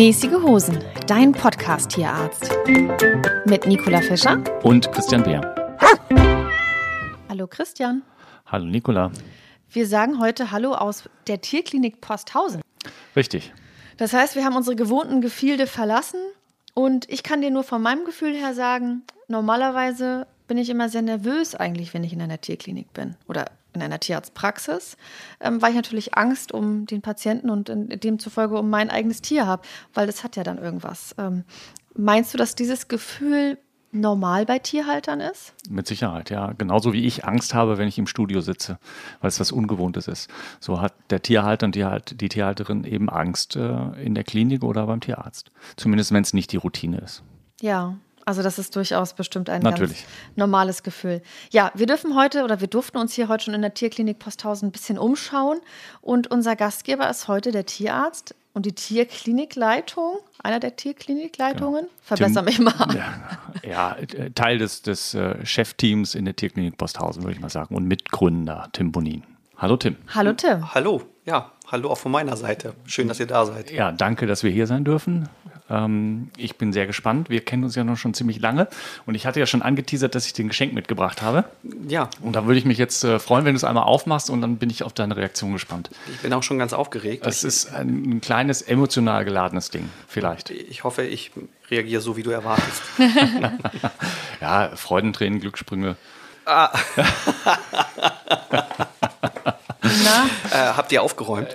Mäßige Hosen, dein Podcast-Tierarzt. Mit Nicola Fischer Und Christian Beer. Hallo Christian. Hallo Nicola. Wir sagen heute Hallo aus der Tierklinik Posthausen. Richtig. Das heißt, wir haben unsere gewohnten Gefilde verlassen und ich kann dir nur von meinem Gefühl her sagen, normalerweise bin ich immer sehr nervös eigentlich, wenn ich in einer Tierklinik bin oder in einer Tierarztpraxis, ähm, weil ich natürlich Angst um den Patienten und demzufolge um mein eigenes Tier habe, weil das hat ja dann irgendwas. Ähm, meinst du, dass dieses Gefühl normal bei Tierhaltern ist? Mit Sicherheit, ja. Genauso wie ich Angst habe, wenn ich im Studio sitze, weil es was Ungewohntes ist. So hat der Tierhalter und die, halt, die Tierhalterin eben Angst äh, in der Klinik oder beim Tierarzt. Zumindest wenn es nicht die Routine ist. Ja, also das ist durchaus bestimmt ein Natürlich. ganz normales Gefühl. Ja, wir dürfen heute oder wir durften uns hier heute schon in der Tierklinik Posthausen ein bisschen umschauen und unser Gastgeber ist heute der Tierarzt und die Tierklinikleitung, einer der Tierklinikleitungen. Verbessere mich mal. Ja, ja, äh, Teil des, des äh, Chefteams in der Tierklinik Posthausen, würde ich mal sagen. Und Mitgründer Tim Bonin. Hallo Tim. Hallo Tim. Hallo, ja, hallo auch von meiner Seite. Schön, dass ihr da seid. Ja, danke, dass wir hier sein dürfen. Ähm, ich bin sehr gespannt. Wir kennen uns ja noch schon ziemlich lange. Und ich hatte ja schon angeteasert, dass ich dir ein Geschenk mitgebracht habe. Ja, Und da würde ich mich jetzt äh, freuen, wenn du es einmal aufmachst und dann bin ich auf deine Reaktion gespannt. ich bin auch schon ganz aufgeregt. Es ist ein, ein kleines emotional geladenes Ding, vielleicht. ich hoffe, ich reagiere so, wie du erwartest. Ja, Freudentränen, Glückssprünge. Na, äh, habt ihr aufgeräumt?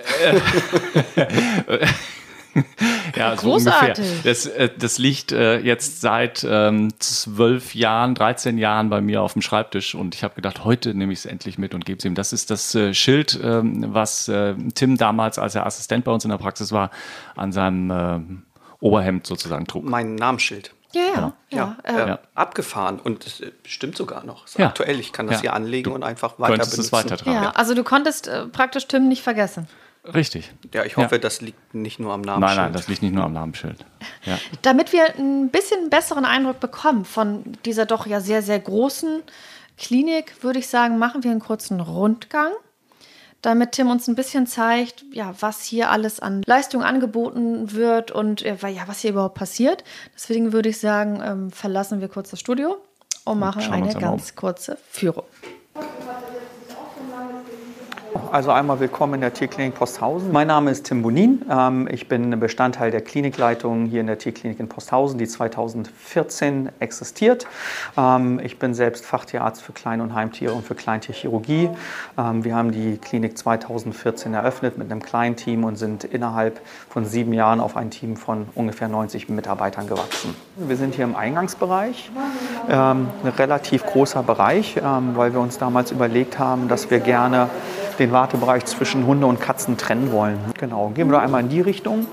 Ja, so Großartig. ungefähr. Das, äh, das liegt äh, jetzt seit ähm, zwölf Jahren, 13 Jahren bei mir auf dem Schreibtisch und ich habe gedacht, heute nehme ich es endlich mit und gebe es ihm. Das ist das äh, Schild, ähm, was Tim damals, als er Assistent bei uns in der Praxis war, an seinem Oberhemd sozusagen trug. Mein Namensschild. ja, ja. ja, Ja, äh, abgefahren und es stimmt sogar noch. Ist Ja. aktuell. Ich kann das Ja. hier anlegen Du und einfach weiter könntest es benutzen. weitertragen. ja. Also du konntest äh, praktisch Tim nicht vergessen. Richtig. Ja, ich hoffe, Ja. das liegt nicht nur am Nein, Namensschild. nein, das liegt nicht nur am Namensschild. Ja. Damit wir ein bisschen besseren Eindruck bekommen von dieser doch ja sehr, sehr großen Klinik, würde ich sagen, machen wir einen kurzen Rundgang, damit Tim uns ein bisschen zeigt, ja, was hier alles an Leistung angeboten wird und äh, ja, was hier überhaupt passiert. Deswegen würde ich sagen, ähm, verlassen wir kurz das Studio und machen schauen eine ganz kurze Führung. Also einmal willkommen in der Tierklinik Posthausen. Mein Name ist Tim Bonin. Ähm, Ich bin Bestandteil der Klinikleitung hier in der Tierklinik in Posthausen, die 2014 existiert. Ähm, Ich bin selbst Fachtierarzt für Klein- und Heimtiere und für Kleintierchirurgie. Ähm, Wir haben die Klinik 2014 eröffnet mit einem kleinen Team und sind innerhalb von sieben Jahren auf ein Team von ungefähr 90 Mitarbeitern gewachsen. Wir sind hier im Eingangsbereich, ein relativ großer Bereich, weil wir uns damals überlegt haben, dass wir gerne den Wartebereich zwischen Hunde und Katzen trennen wollen. Genau, gehen wir doch einmal in die Richtung.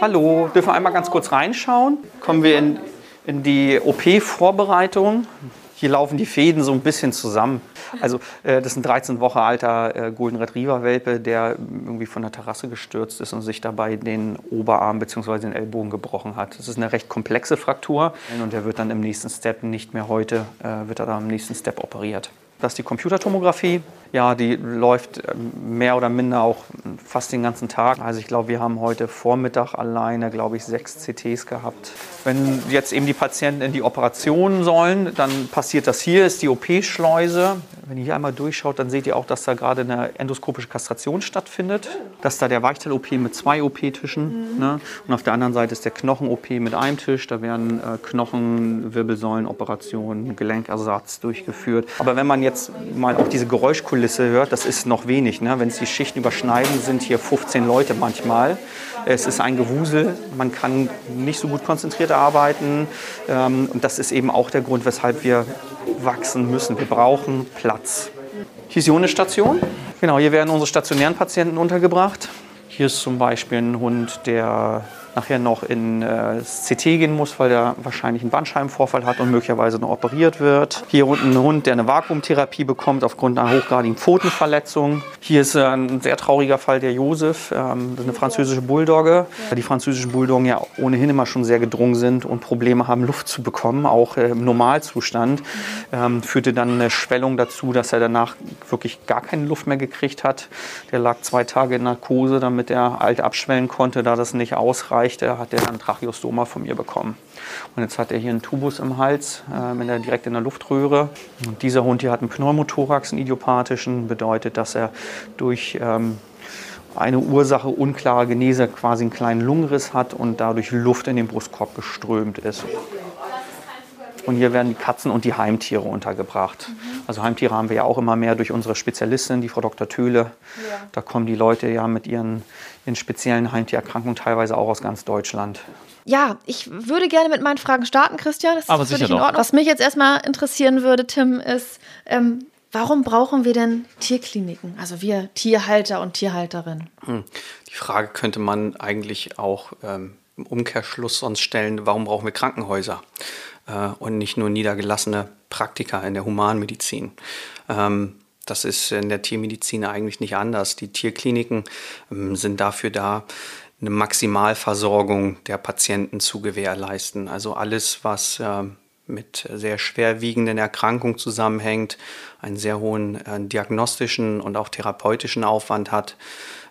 Hallo, dürfen wir einmal ganz kurz reinschauen? Kommen wir in, in die OP-Vorbereitung. Hier laufen die Fäden so ein bisschen zusammen. Also äh, das ist ein 13 Wochen alter äh, Golden Retriever Welpe, der irgendwie von der Terrasse gestürzt ist und sich dabei den Oberarm bzw. den Ellbogen gebrochen hat. Das ist eine recht komplexe Fraktur und der wird dann im nächsten Step, nicht mehr heute, äh, wird er dann im nächsten Step operiert. Das ist die Computertomographie. Ja, die läuft ähm, mehr oder minder auch fast den ganzen Tag. Also ich glaube, wir haben heute Vormittag alleine, glaube ich, sechs CTs gehabt. Wenn jetzt eben die Patienten in die Operation sollen, dann passiert das hier, ist die OP-Schleuse. Wenn ihr hier einmal durchschaut, dann seht ihr auch, dass da gerade eine endoskopische Kastration stattfindet. Das ist da der Weichteil-OP mit zwei OP-Tischen. Ne? Und auf der anderen Seite ist der Knochen-OP mit einem Tisch. Da werden äh, Knochen, Wirbelsäulenoperationen, Gelenkersatz durchgeführt. Aber wenn man jetzt mal auch diese Geräuschkulisse hört, das ist noch wenig. Ne? Wenn es die Schichten überschneiden, sind hier 15 Leute manchmal. Es ist ein Gewusel, man kann nicht so gut konzentriert arbeiten. Ähm, und das ist eben auch der Grund, weshalb wir wachsen müssen. Wir brauchen Platz. Hier ist die Hundestation. Genau, hier werden unsere stationären Patienten untergebracht. Hier ist zum Beispiel ein Hund, der nachher noch in äh, CT gehen muss, weil er wahrscheinlich einen Bandscheibenvorfall hat und möglicherweise noch operiert wird. Hier unten ein Hund, der eine Vakuumtherapie bekommt aufgrund einer hochgradigen Pfotenverletzung. Hier ist äh, ein sehr trauriger Fall der Josef, ähm, das ist eine französische Bulldogge. Die französischen Bulldoggen ja ohnehin immer schon sehr gedrungen sind und Probleme haben, Luft zu bekommen, auch äh, im Normalzustand. Ähm, führte dann eine Schwellung dazu, dass er danach wirklich gar keine Luft mehr gekriegt hat. Der lag zwei Tage in Narkose, damit er alt abschwellen konnte. Da das nicht ausreichte, hat er dann Tracheostoma von mir bekommen. Und jetzt hat er hier einen Tubus im Hals, äh, der direkt in der Luftröhre. Und dieser Hund hier hat einen Pneumothorax, einen idiopathischen, bedeutet, dass er durch ähm, eine Ursache unklare Genese quasi einen kleinen Lungenriss hat und dadurch Luft in den Brustkorb geströmt ist. Und hier werden die Katzen und die Heimtiere untergebracht. Mhm. Also Heimtiere haben wir ja auch immer mehr durch unsere Spezialistin, die Frau Dr. Töhle. Ja. Da kommen die Leute ja mit ihren, ihren speziellen Heimtiererkrankungen teilweise auch aus ganz Deutschland. Ja, ich würde gerne mit meinen Fragen starten, Christian. Das ist Aber sicher in Ordnung. Was mich jetzt erstmal interessieren würde, Tim, ist, ähm, warum brauchen wir denn Tierkliniken? Also wir Tierhalter und Tierhalterinnen. Hm. Die Frage könnte man eigentlich auch ähm, im Umkehrschluss sonst stellen, warum brauchen wir Krankenhäuser? äh, und nicht nur niedergelassene Praktiker in der Humanmedizin. Ähm, das ist in der Tiermedizin eigentlich nicht anders. Die Tierkliniken ähm, sind dafür da, eine Maximalversorgung der Patienten zu gewährleisten. Also alles, was äh, mit sehr schwerwiegenden Erkrankungen zusammenhängt, einen sehr hohen äh, diagnostischen und auch therapeutischen Aufwand hat,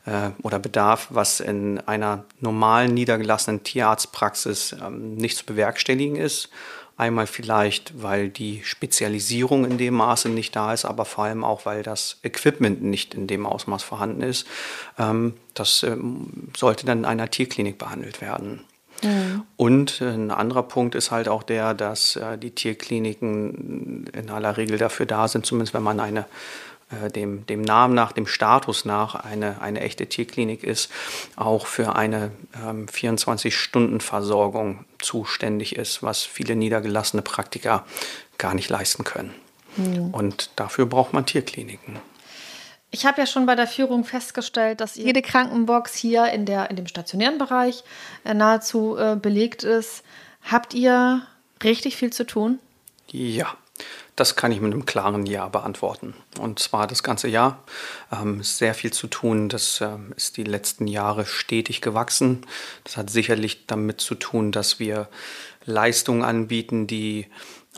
äh, oder Bedarf, was in einer normalen niedergelassenen Tierarztpraxis ähm, nicht zu bewerkstelligen ist. Einmal vielleicht, weil die Spezialisierung in dem Maße nicht da ist, aber vor allem auch, weil das Equipment nicht in dem Ausmaß vorhanden ist. Ähm, das ähm, sollte dann in einer Tierklinik behandelt werden. Mhm. Und ein anderer Punkt ist halt auch der, dass äh, die Tierkliniken in aller Regel dafür da sind, zumindest wenn man eine dem, dem Namen nach, dem Status nach eine, eine echte Tierklinik ist, auch für eine ähm, 24-Stunden-Versorgung zuständig ist, was viele niedergelassene Praktiker gar nicht leisten können. Mhm. Und dafür braucht man Tierkliniken. Ich habe ja schon bei der Führung festgestellt, dass jede Krankenbox hier in, der, in dem stationären Bereich äh, nahezu äh, belegt ist. Habt ihr richtig viel zu tun? Ja, das kann ich mit einem klaren Ja beantworten. Und zwar das ganze Jahr. Ähm, sehr viel zu tun. Das ähm, ist die letzten Jahre stetig gewachsen. Das hat sicherlich damit zu tun, dass wir Leistungen anbieten, die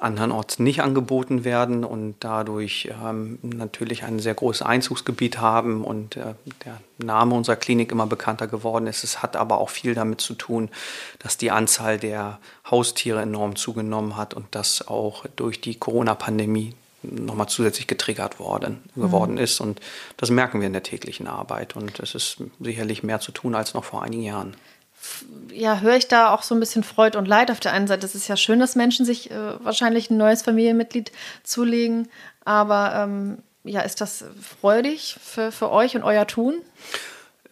andernorts nicht angeboten werden und dadurch ähm, natürlich ein sehr großes Einzugsgebiet haben und äh, der Name unserer Klinik immer bekannter geworden ist. Es hat aber auch viel damit zu tun, dass die Anzahl der Haustiere enorm zugenommen hat und das auch durch die Corona-Pandemie nochmal zusätzlich getriggert worden, mhm. geworden ist. Und das merken wir in der täglichen Arbeit. Und es ist sicherlich mehr zu tun als noch vor einigen Jahren ja, höre ich da auch so ein bisschen Freude und Leid. Auf der einen Seite ist es ja schön, dass Menschen sich äh, wahrscheinlich ein neues Familienmitglied zulegen, aber ähm, ja, ist das freudig für, für euch und euer Tun?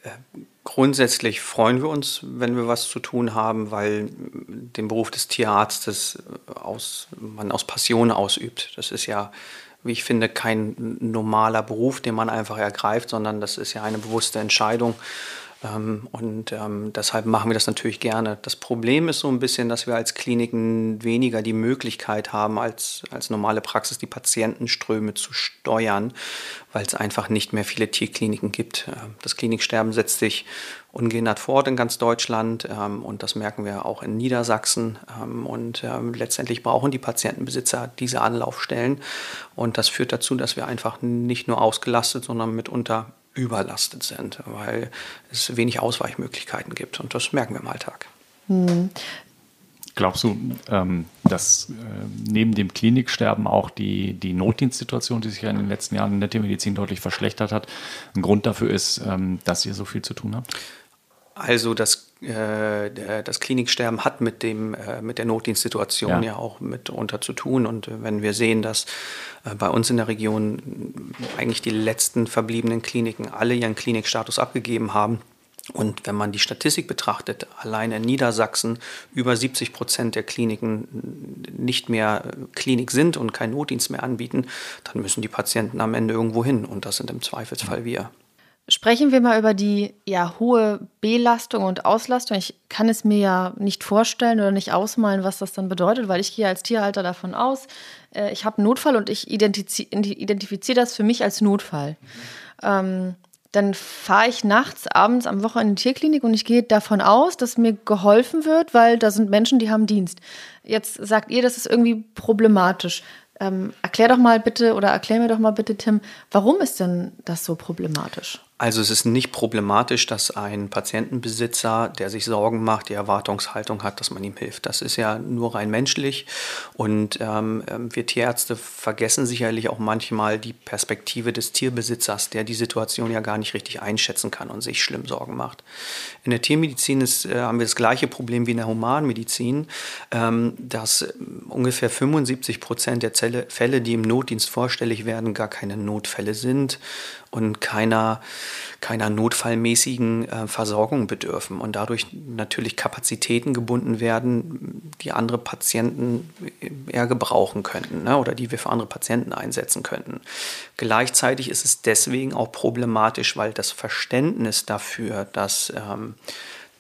Äh, grundsätzlich freuen wir uns, wenn wir was zu tun haben, weil den Beruf des Tierarztes aus, man aus Passion ausübt. Das ist ja, wie ich finde, kein normaler Beruf, den man einfach ergreift, sondern das ist ja eine bewusste Entscheidung. Ähm, und ähm, deshalb machen wir das natürlich gerne. Das Problem ist so ein bisschen, dass wir als Kliniken weniger die Möglichkeit haben, als, als normale Praxis die Patientenströme zu steuern, weil es einfach nicht mehr viele Tierkliniken gibt. Ähm, das Kliniksterben setzt sich ungehindert fort in ganz Deutschland ähm, und das merken wir auch in Niedersachsen. Ähm, und ähm, letztendlich brauchen die Patientenbesitzer diese Anlaufstellen und das führt dazu, dass wir einfach nicht nur ausgelastet, sondern mitunter überlastet sind, weil es wenig Ausweichmöglichkeiten gibt. Und das merken wir im Alltag. Hm. Glaubst du, ähm, dass äh, neben dem Kliniksterben auch die, die Notdienstsituation, die sich ja in den letzten Jahren in der Tiermedizin deutlich verschlechtert hat, ein Grund dafür ist, ähm, dass ihr so viel zu tun habt? Also das, äh, das Kliniksterben hat mit, dem, äh, mit der Notdienstsituation ja. ja auch mitunter zu tun. Und wenn wir sehen, dass äh, bei uns in der Region eigentlich die letzten verbliebenen Kliniken alle ihren Klinikstatus abgegeben haben, und wenn man die Statistik betrachtet, allein in Niedersachsen über 70 Prozent der Kliniken nicht mehr Klinik sind und keinen Notdienst mehr anbieten, dann müssen die Patienten am Ende irgendwo hin und das sind im Zweifelsfall wir. Sprechen wir mal über die ja, hohe Belastung und Auslastung. Ich kann es mir ja nicht vorstellen oder nicht ausmalen, was das dann bedeutet, weil ich gehe als Tierhalter davon aus, äh, ich habe einen Notfall und ich identifiziere das für mich als Notfall. Ähm, dann fahre ich nachts, abends, am Wochenende in die Tierklinik und ich gehe davon aus, dass mir geholfen wird, weil da sind Menschen, die haben Dienst. Jetzt sagt ihr, das ist irgendwie problematisch. Ähm, erklär doch mal bitte oder erklär mir doch mal bitte, Tim, warum ist denn das so problematisch? Also es ist nicht problematisch, dass ein Patientenbesitzer, der sich Sorgen macht, die Erwartungshaltung hat, dass man ihm hilft. Das ist ja nur rein menschlich. Und ähm, ähm, wir Tierärzte vergessen sicherlich auch manchmal die Perspektive des Tierbesitzers, der die Situation ja gar nicht richtig einschätzen kann und sich schlimm Sorgen macht. In der Tiermedizin ist, äh, haben wir das gleiche Problem wie in der Humanmedizin, ähm, dass äh, ungefähr 75 Prozent der Fälle, die im Notdienst vorstellig werden, gar keine Notfälle sind und keiner, keiner notfallmäßigen äh, Versorgung bedürfen und dadurch natürlich Kapazitäten gebunden werden, die andere Patienten eher gebrauchen könnten ne, oder die wir für andere Patienten einsetzen könnten. Gleichzeitig ist es deswegen auch problematisch, weil das Verständnis dafür, dass ähm,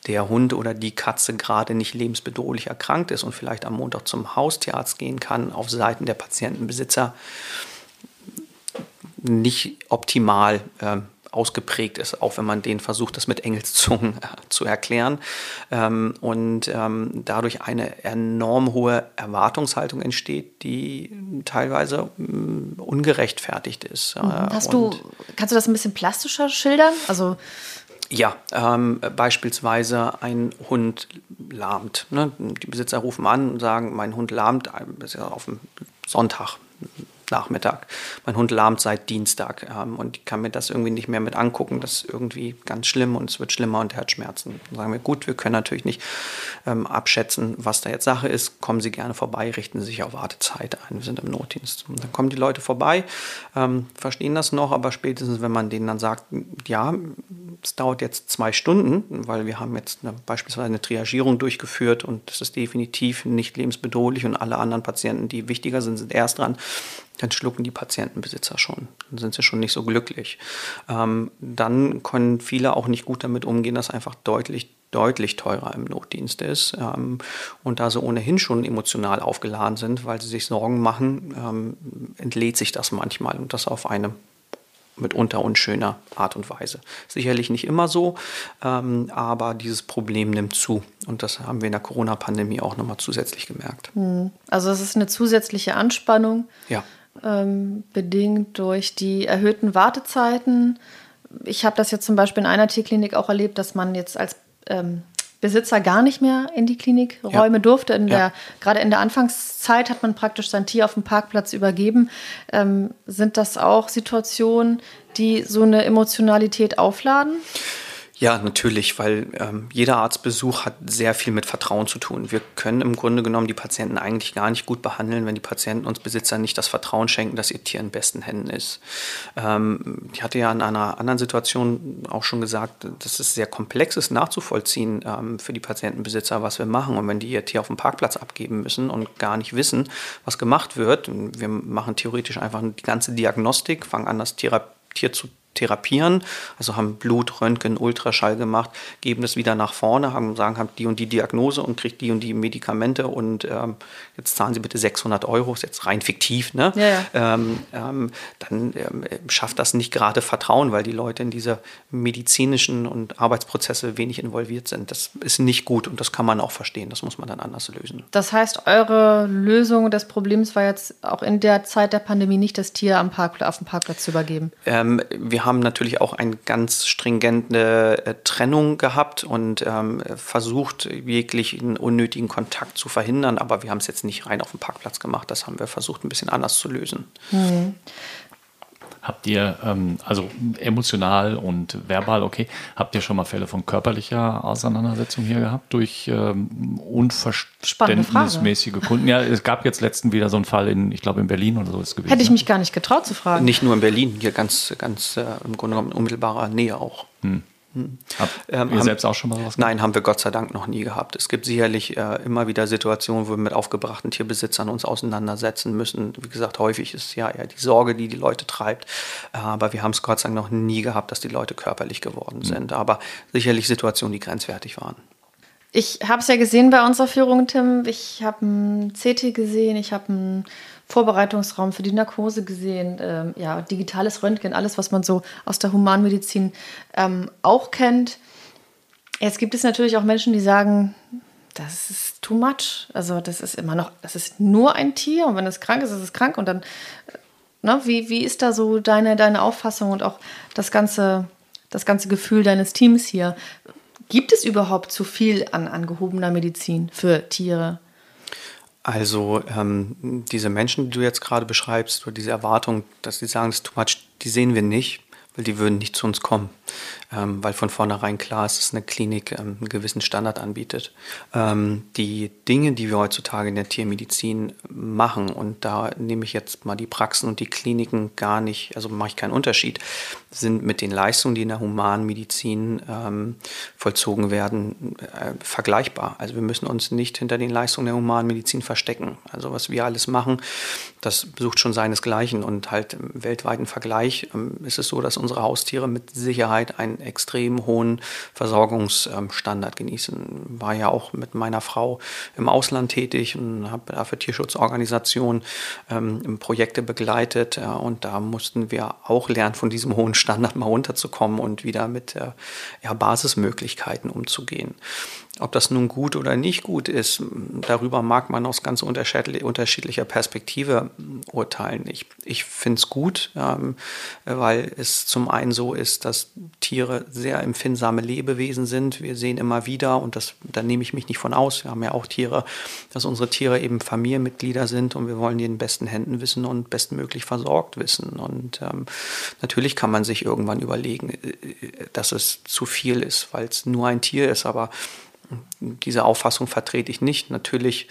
der Hund oder die Katze gerade nicht lebensbedrohlich erkrankt ist und vielleicht am Montag zum Haustierarzt gehen kann, auf Seiten der Patientenbesitzer nicht optimal äh, ausgeprägt ist, auch wenn man den versucht, das mit Engelszungen äh, zu erklären. Ähm, und ähm, dadurch eine enorm hohe Erwartungshaltung entsteht, die teilweise mh, ungerechtfertigt ist. Äh, Hast du, kannst du das ein bisschen plastischer schildern? Also ja, ähm, beispielsweise ein Hund lahmt. Ne? Die Besitzer rufen an und sagen, mein Hund lahmt äh, auf dem Sonntag Nachmittag. Mein Hund lahmt seit Dienstag ähm, und ich kann mir das irgendwie nicht mehr mit angucken. Das ist irgendwie ganz schlimm und es wird schlimmer und er hat Schmerzen. Dann sagen wir, gut, wir können natürlich nicht ähm, abschätzen, was da jetzt Sache ist. Kommen Sie gerne vorbei, richten Sie sich auf Wartezeit ein. Wir sind im Notdienst. Und dann kommen die Leute vorbei, ähm, verstehen das noch, aber spätestens, wenn man denen dann sagt, ja, es dauert jetzt zwei Stunden, weil wir haben jetzt eine, beispielsweise eine Triagierung durchgeführt und das ist definitiv nicht lebensbedrohlich und alle anderen Patienten, die wichtiger sind, sind erst dran dann schlucken die Patientenbesitzer schon. Dann sind sie schon nicht so glücklich. Ähm, dann können viele auch nicht gut damit umgehen, dass einfach deutlich, deutlich teurer im Notdienst ist. Ähm, und da sie ohnehin schon emotional aufgeladen sind, weil sie sich Sorgen machen, ähm, entlädt sich das manchmal und das auf eine mitunter unschöner Art und Weise. Sicherlich nicht immer so, ähm, aber dieses Problem nimmt zu. Und das haben wir in der Corona-Pandemie auch nochmal zusätzlich gemerkt. Hm. Also es ist eine zusätzliche Anspannung. Ja ähm, bedingt durch die erhöhten Wartezeiten. Ich habe das jetzt zum Beispiel in einer Tierklinik auch erlebt, dass man jetzt als ähm, Besitzer gar nicht mehr in die Klinikräume ja. durfte. In ja. der, gerade in der Anfangszeit hat man praktisch sein Tier auf dem Parkplatz übergeben. Ähm, sind das auch Situationen, die so eine Emotionalität aufladen? Ja, natürlich, weil ähm, jeder Arztbesuch hat sehr viel mit Vertrauen zu tun. Wir können im Grunde genommen die Patienten eigentlich gar nicht gut behandeln, wenn die Patienten uns Besitzer nicht das Vertrauen schenken, dass ihr Tier in besten Händen ist. Ähm, ich hatte ja in einer anderen Situation auch schon gesagt, dass es sehr komplex ist nachzuvollziehen ähm, für die Patientenbesitzer, was wir machen. Und wenn die ihr Tier auf dem Parkplatz abgeben müssen und gar nicht wissen, was gemacht wird, wir machen theoretisch einfach die ganze Diagnostik, fangen an, das Tier, Tier zu therapieren, also haben Blut, Röntgen, Ultraschall gemacht, geben das wieder nach vorne, haben sagen, haben die und die Diagnose und kriegt die und die Medikamente und ähm, jetzt zahlen Sie bitte 600 Euro, ist jetzt rein fiktiv, ne? Ja, ja. Ähm, ähm, dann ähm, schafft das nicht gerade Vertrauen, weil die Leute in diese medizinischen und Arbeitsprozesse wenig involviert sind. Das ist nicht gut und das kann man auch verstehen. Das muss man dann anders lösen. Das heißt, eure Lösung des Problems war jetzt auch in der Zeit der Pandemie nicht, das Tier am Parkplatz, auf dem Parkplatz zu übergeben? Ähm, wir haben natürlich auch eine ganz stringente äh, Trennung gehabt und ähm, versucht, jeglichen unnötigen Kontakt zu verhindern. Aber wir haben es jetzt nicht rein auf dem Parkplatz gemacht. Das haben wir versucht, ein bisschen anders zu lösen. Mhm. Habt ihr, ähm, also emotional und verbal, okay, habt ihr schon mal Fälle von körperlicher Auseinandersetzung hier gehabt durch ähm, unverständnismäßige Kunden? Ja, es gab jetzt letztens wieder so einen Fall in, ich glaube in Berlin oder so ist gewesen. Hätte ich mich gar nicht getraut zu fragen. Nicht nur in Berlin, hier ganz, ganz äh, im Grunde genommen in unmittelbarer Nähe auch. Hm. Hm. Habt ähm, ihr haben, selbst auch schon mal was? Nein, haben wir Gott sei Dank noch nie gehabt. Es gibt sicherlich äh, immer wieder Situationen, wo wir mit aufgebrachten Tierbesitzern uns auseinandersetzen müssen. Wie gesagt, häufig ist ja eher die Sorge, die die Leute treibt. Äh, aber wir haben es Gott sei Dank noch nie gehabt, dass die Leute körperlich geworden hm. sind. Mhm. Aber sicherlich Situationen, die grenzwertig waren. Ich habe es ja gesehen bei unserer Führung, Tim. Ich habe ein CT gesehen, ich habe einen Vorbereitungsraum für die Narkose gesehen, ähm, ja, digitales Röntgen, alles, was man so aus der Humanmedizin ähm, auch kennt. Jetzt gibt es natürlich auch Menschen, die sagen, das ist too much. Also das ist immer noch, das ist nur ein Tier und wenn es krank ist, ist es krank. Und dann, ne, wie, wie ist da so deine, deine Auffassung und auch das ganze, das ganze Gefühl deines Teams hier? Gibt es überhaupt zu viel an, an gehobener Medizin für Tiere? Also ähm, diese Menschen, die du jetzt gerade beschreibst, oder diese Erwartung, dass sie sagen, es ist too much, die sehen wir nicht, weil die würden nicht zu uns kommen ähm, weil von vornherein klar ist, dass eine Klinik ähm, einen gewissen Standard anbietet. Ähm, die Dinge, die wir heutzutage in der Tiermedizin machen, und da nehme ich jetzt mal die Praxen und die Kliniken gar nicht, also mache ich keinen Unterschied, sind mit den Leistungen, die in der Humanmedizin ähm, vollzogen werden, äh, vergleichbar. Also wir müssen uns nicht hinter den Leistungen der Humanmedizin verstecken. Also was wir alles machen, das sucht schon seinesgleichen und halt im weltweiten Vergleich ähm, ist es so, dass unsere Haustiere mit Sicherheit extrem hohen Versorgungsstandard genießen. War ja auch mit meiner Frau im Ausland tätig und habe da für Tierschutzorganisationen ähm, Projekte begleitet. Ja, und da mussten wir auch lernen, von diesem hohen Standard mal runterzukommen und wieder mit äh, ja, Basismöglichkeiten umzugehen. Ob das nun gut oder nicht gut ist, darüber mag man aus ganz unterschiedlicher Perspektive urteilen. Ich, ich finde es gut, ähm, weil es zum einen so ist, dass Tiere sehr empfindsame Lebewesen sind. Wir sehen immer wieder, und das, da nehme ich mich nicht von aus, wir haben ja auch Tiere, dass unsere Tiere eben Familienmitglieder sind und wir wollen die in besten Händen wissen und bestmöglich versorgt wissen. Und ähm, natürlich kann man sich irgendwann überlegen, äh, dass es zu viel ist, weil es nur ein Tier ist, aber diese Auffassung vertrete ich nicht. Natürlich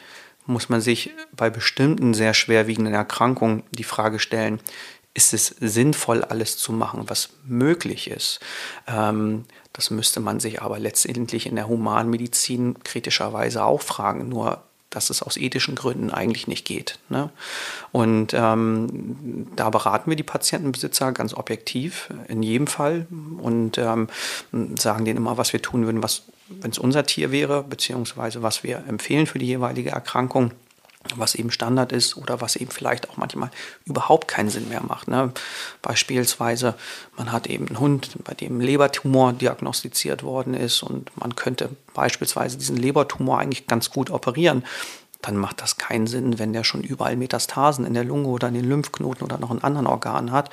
muss man sich bei bestimmten sehr schwerwiegenden Erkrankungen die Frage stellen, ist es sinnvoll, alles zu machen, was möglich ist? Ähm, das müsste man sich aber letztendlich in der Humanmedizin kritischerweise auch fragen. Nur dass es aus ethischen Gründen eigentlich nicht geht. Ne? Und ähm, da beraten wir die Patientenbesitzer ganz objektiv in jedem Fall und ähm, sagen denen immer, was wir tun würden, was wenn es unser Tier wäre, beziehungsweise was wir empfehlen für die jeweilige Erkrankung was eben Standard ist oder was eben vielleicht auch manchmal überhaupt keinen Sinn mehr macht. Ne? Beispielsweise, man hat eben einen Hund, bei dem Lebertumor diagnostiziert worden ist und man könnte beispielsweise diesen Lebertumor eigentlich ganz gut operieren dann macht das keinen Sinn, wenn der schon überall Metastasen in der Lunge oder in den Lymphknoten oder noch in anderen Organen hat,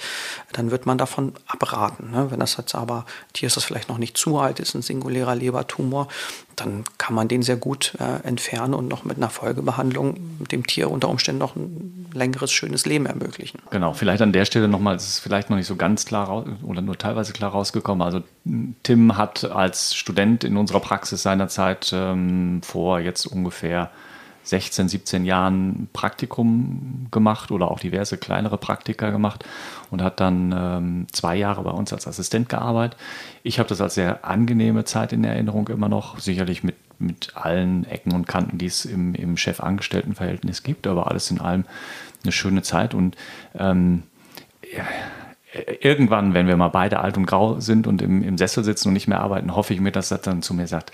dann wird man davon abraten. Ne? Wenn das jetzt aber Tier ist das vielleicht noch nicht zu alt ist, ein singulärer Lebertumor, dann kann man den sehr gut äh, entfernen und noch mit einer Folgebehandlung dem Tier unter Umständen noch ein längeres, schönes Leben ermöglichen. Genau, vielleicht an der Stelle nochmal, es ist vielleicht noch nicht so ganz klar oder nur teilweise klar rausgekommen. Also Tim hat als Student in unserer Praxis seinerzeit ähm, vor jetzt ungefähr 16, 17 Jahren Praktikum gemacht oder auch diverse kleinere Praktika gemacht und hat dann ähm, zwei Jahre bei uns als Assistent gearbeitet. Ich habe das als sehr angenehme Zeit in Erinnerung immer noch, sicherlich mit, mit allen Ecken und Kanten, die es im, im Chef-Angestellten-Verhältnis gibt, aber alles in allem eine schöne Zeit und ähm, irgendwann, wenn wir mal beide alt und grau sind und im, im Sessel sitzen und nicht mehr arbeiten, hoffe ich mir, dass das dann zu mir sagt,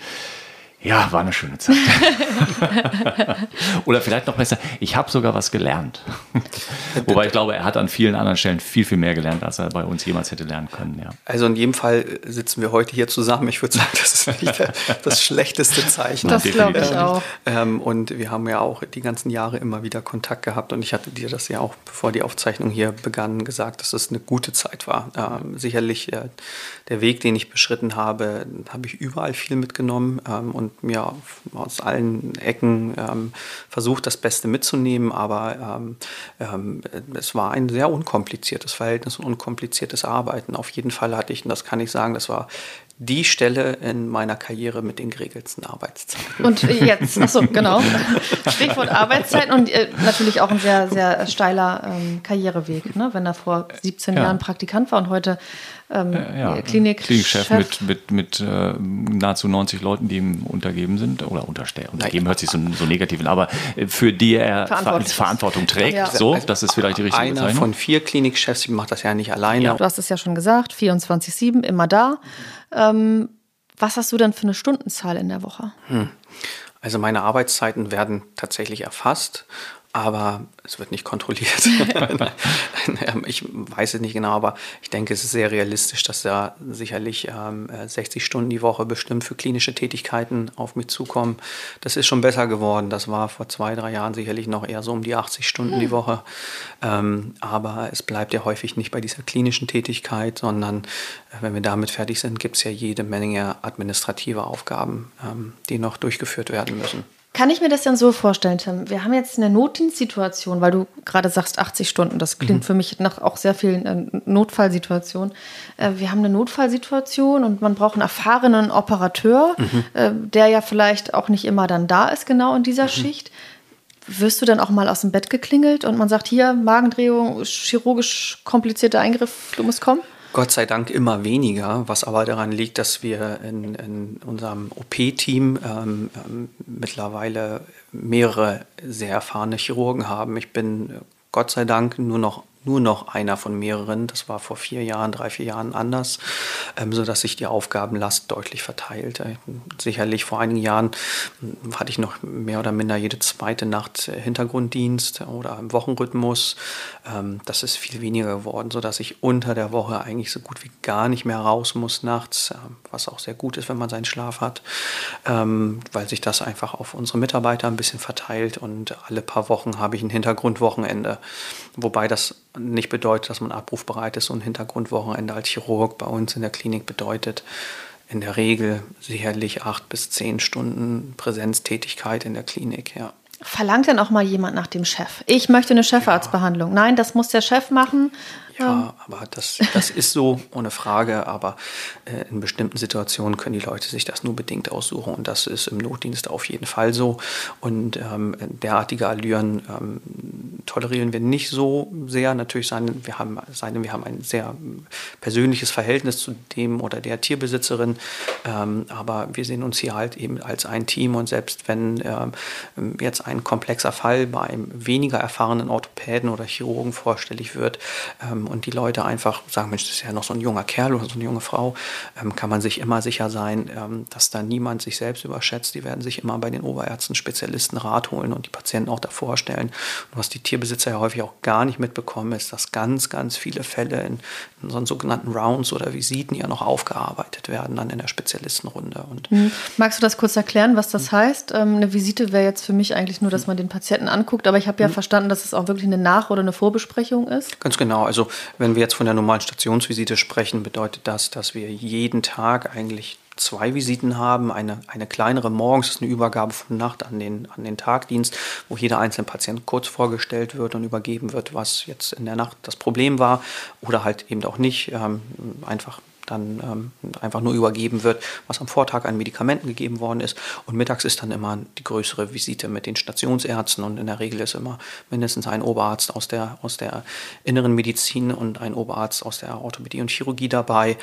ja, war eine schöne Zeit. Oder vielleicht noch besser, ich habe sogar was gelernt. Wobei ich glaube, er hat an vielen anderen Stellen viel, viel mehr gelernt, als er bei uns jemals hätte lernen können. Ja. Also in jedem Fall sitzen wir heute hier zusammen. Ich würde sagen, das ist nicht das schlechteste Zeichen. Das glaube ich auch. Ähm, und wir haben ja auch die ganzen Jahre immer wieder Kontakt gehabt. Und ich hatte dir das ja auch, bevor die Aufzeichnung hier begann, gesagt, dass es eine gute Zeit war. Ähm, sicherlich äh, der Weg, den ich beschritten habe, habe ich überall viel mitgenommen. Ähm, und mir aus allen Ecken ähm, versucht, das Beste mitzunehmen, aber ähm, ähm, es war ein sehr unkompliziertes Verhältnis und unkompliziertes Arbeiten. Auf jeden Fall hatte ich, und das kann ich sagen, das war die Stelle in meiner Karriere mit den geregelten Arbeitszeiten. Und jetzt, achso, genau. Stichwort Arbeitszeiten und äh, natürlich auch ein sehr, sehr steiler ähm, Karriereweg, ne? wenn er vor 17 ja. Jahren Praktikant war und heute ähm, ja, Klinik Klinikchef mit, mit, mit äh, nahezu 90 Leuten, die ihm untergeben sind oder unterstellen. Untergeben hört sich so, so negativ an, aber äh, für die er Verantwortung trägt. Ja. So, also das ist vielleicht die richtige Einer Bezeichnung. von vier Klinikchefs, ich mache das ja nicht alleine. Ja. Du hast es ja schon gesagt, 24-7, immer da. Ähm, was hast du denn für eine Stundenzahl in der Woche? Hm. Also meine Arbeitszeiten werden tatsächlich erfasst aber es wird nicht kontrolliert. ich weiß es nicht genau, aber ich denke, es ist sehr realistisch, dass da sicherlich ähm, 60 Stunden die Woche bestimmt für klinische Tätigkeiten auf mich zukommen. Das ist schon besser geworden. Das war vor zwei, drei Jahren sicherlich noch eher so um die 80 Stunden mhm. die Woche. Ähm, aber es bleibt ja häufig nicht bei dieser klinischen Tätigkeit, sondern äh, wenn wir damit fertig sind, gibt es ja jede Menge administrative Aufgaben, ähm, die noch durchgeführt werden müssen. Kann ich mir das denn so vorstellen, Tim? Wir haben jetzt eine Notdienstsituation, weil du gerade sagst 80 Stunden. Das klingt mhm. für mich nach auch sehr vielen äh, Notfallsituationen. Äh, wir haben eine Notfallsituation und man braucht einen erfahrenen Operateur, mhm. äh, der ja vielleicht auch nicht immer dann da ist, genau in dieser mhm. Schicht. Wirst du dann auch mal aus dem Bett geklingelt und man sagt, hier, Magendrehung, chirurgisch komplizierter Eingriff, du musst kommen? Gott sei Dank immer weniger, was aber daran liegt, dass wir in, in unserem OP-Team ähm, ähm, mittlerweile mehrere sehr erfahrene Chirurgen haben. Ich bin Gott sei Dank nur noch nur noch einer von mehreren. Das war vor vier Jahren, drei, vier Jahren anders, ähm, sodass sich die Aufgabenlast deutlich verteilt. Äh, sicherlich vor einigen Jahren hm, hatte ich noch mehr oder minder jede zweite Nacht Hintergrunddienst oder im Wochenrhythmus. Ähm, das ist viel weniger geworden, sodass ich unter der Woche eigentlich so gut wie gar nicht mehr raus muss nachts, äh, was auch sehr gut ist, wenn man seinen Schlaf hat, ähm, weil sich das einfach auf unsere Mitarbeiter ein bisschen verteilt und alle paar Wochen habe ich ein Hintergrundwochenende. Wobei das nicht bedeutet, dass man abrufbereit ist. So ein Hintergrundwochenende als Chirurg bei uns in der Klinik bedeutet in der Regel sicherlich acht bis zehn Stunden Präsenztätigkeit in der Klinik, ja. Verlangt denn auch mal jemand nach dem Chef? Ich möchte eine Chefarztbehandlung. Nein, das muss der Chef machen. Ja, aber das, das ist so, ohne Frage. Aber äh, in bestimmten Situationen können die Leute sich das nur bedingt aussuchen. Und das ist im Notdienst auf jeden Fall so. Und ähm, derartige Allüren ähm, tolerieren wir nicht so sehr. Natürlich sein, wir haben, sein, wir haben ein sehr persönliches Verhältnis zu dem oder der Tierbesitzerin. Ähm, aber wir sehen uns hier halt eben als ein Team. Und selbst wenn ähm, jetzt ein komplexer Fall bei einem weniger erfahrenen Orthopäden oder Chirurgen vorstellig wird, ähm, und die Leute einfach sagen, Mensch, das ist ja noch so ein junger Kerl oder so eine junge Frau, ähm, kann man sich immer sicher sein, ähm, dass da niemand sich selbst überschätzt. Die werden sich immer bei den Oberärzten Spezialisten Rat holen und die Patienten auch davor stellen. Und was die Tierbesitzer ja häufig auch gar nicht mitbekommen, ist, dass ganz, ganz viele Fälle in, in so sogenannten Rounds oder Visiten ja noch aufgearbeitet werden dann in der Spezialistenrunde. Und mhm. Magst du das kurz erklären, was das mhm. heißt? Ähm, eine Visite wäre jetzt für mich eigentlich nur, dass man den Patienten anguckt, aber ich habe ja mhm. verstanden, dass es auch wirklich eine Nach- oder eine Vorbesprechung ist. Ganz genau. Also wenn wir jetzt von der normalen Stationsvisite sprechen, bedeutet das, dass wir jeden Tag eigentlich zwei Visiten haben. Eine, eine kleinere morgens ist eine Übergabe von Nacht an den, an den Tagdienst, wo jeder einzelne Patient kurz vorgestellt wird und übergeben wird, was jetzt in der Nacht das Problem war oder halt eben auch nicht. Ähm, einfach dann ähm, einfach nur übergeben wird, was am Vortag an Medikamenten gegeben worden ist. Und mittags ist dann immer die größere Visite mit den Stationsärzten und in der Regel ist immer mindestens ein Oberarzt aus der, aus der inneren Medizin und ein Oberarzt aus der Orthopädie und Chirurgie dabei,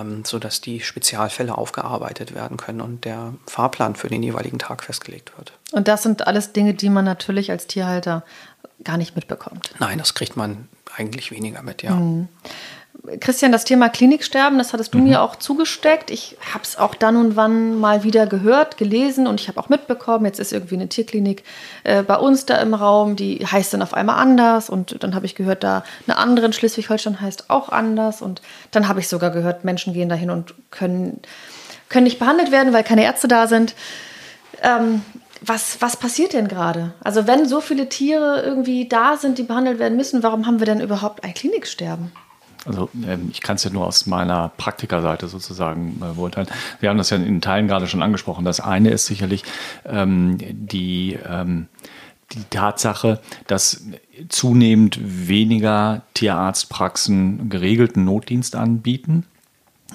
ähm, sodass die Spezialfälle aufgearbeitet werden können und der Fahrplan für den jeweiligen Tag festgelegt wird. Und das sind alles Dinge, die man natürlich als Tierhalter gar nicht mitbekommt. Nein, das kriegt man eigentlich weniger mit, ja. Mhm. Christian, das Thema Kliniksterben, das hattest du mhm. mir auch zugesteckt. Ich habe es auch dann und wann mal wieder gehört, gelesen und ich habe auch mitbekommen, jetzt ist irgendwie eine Tierklinik äh, bei uns da im Raum, die heißt dann auf einmal anders und dann habe ich gehört, da eine andere in Schleswig-Holstein heißt auch anders und dann habe ich sogar gehört, Menschen gehen dahin und können, können nicht behandelt werden, weil keine Ärzte da sind. Ähm, was, was passiert denn gerade? Also wenn so viele Tiere irgendwie da sind, die behandelt werden müssen, warum haben wir denn überhaupt ein Kliniksterben? Also ähm, ich kann es ja nur aus meiner Praktikerseite sozusagen äh, beurteilen. Wir haben das ja in Teilen gerade schon angesprochen. Das eine ist sicherlich ähm, die, ähm, die Tatsache, dass zunehmend weniger Tierarztpraxen geregelten Notdienst anbieten.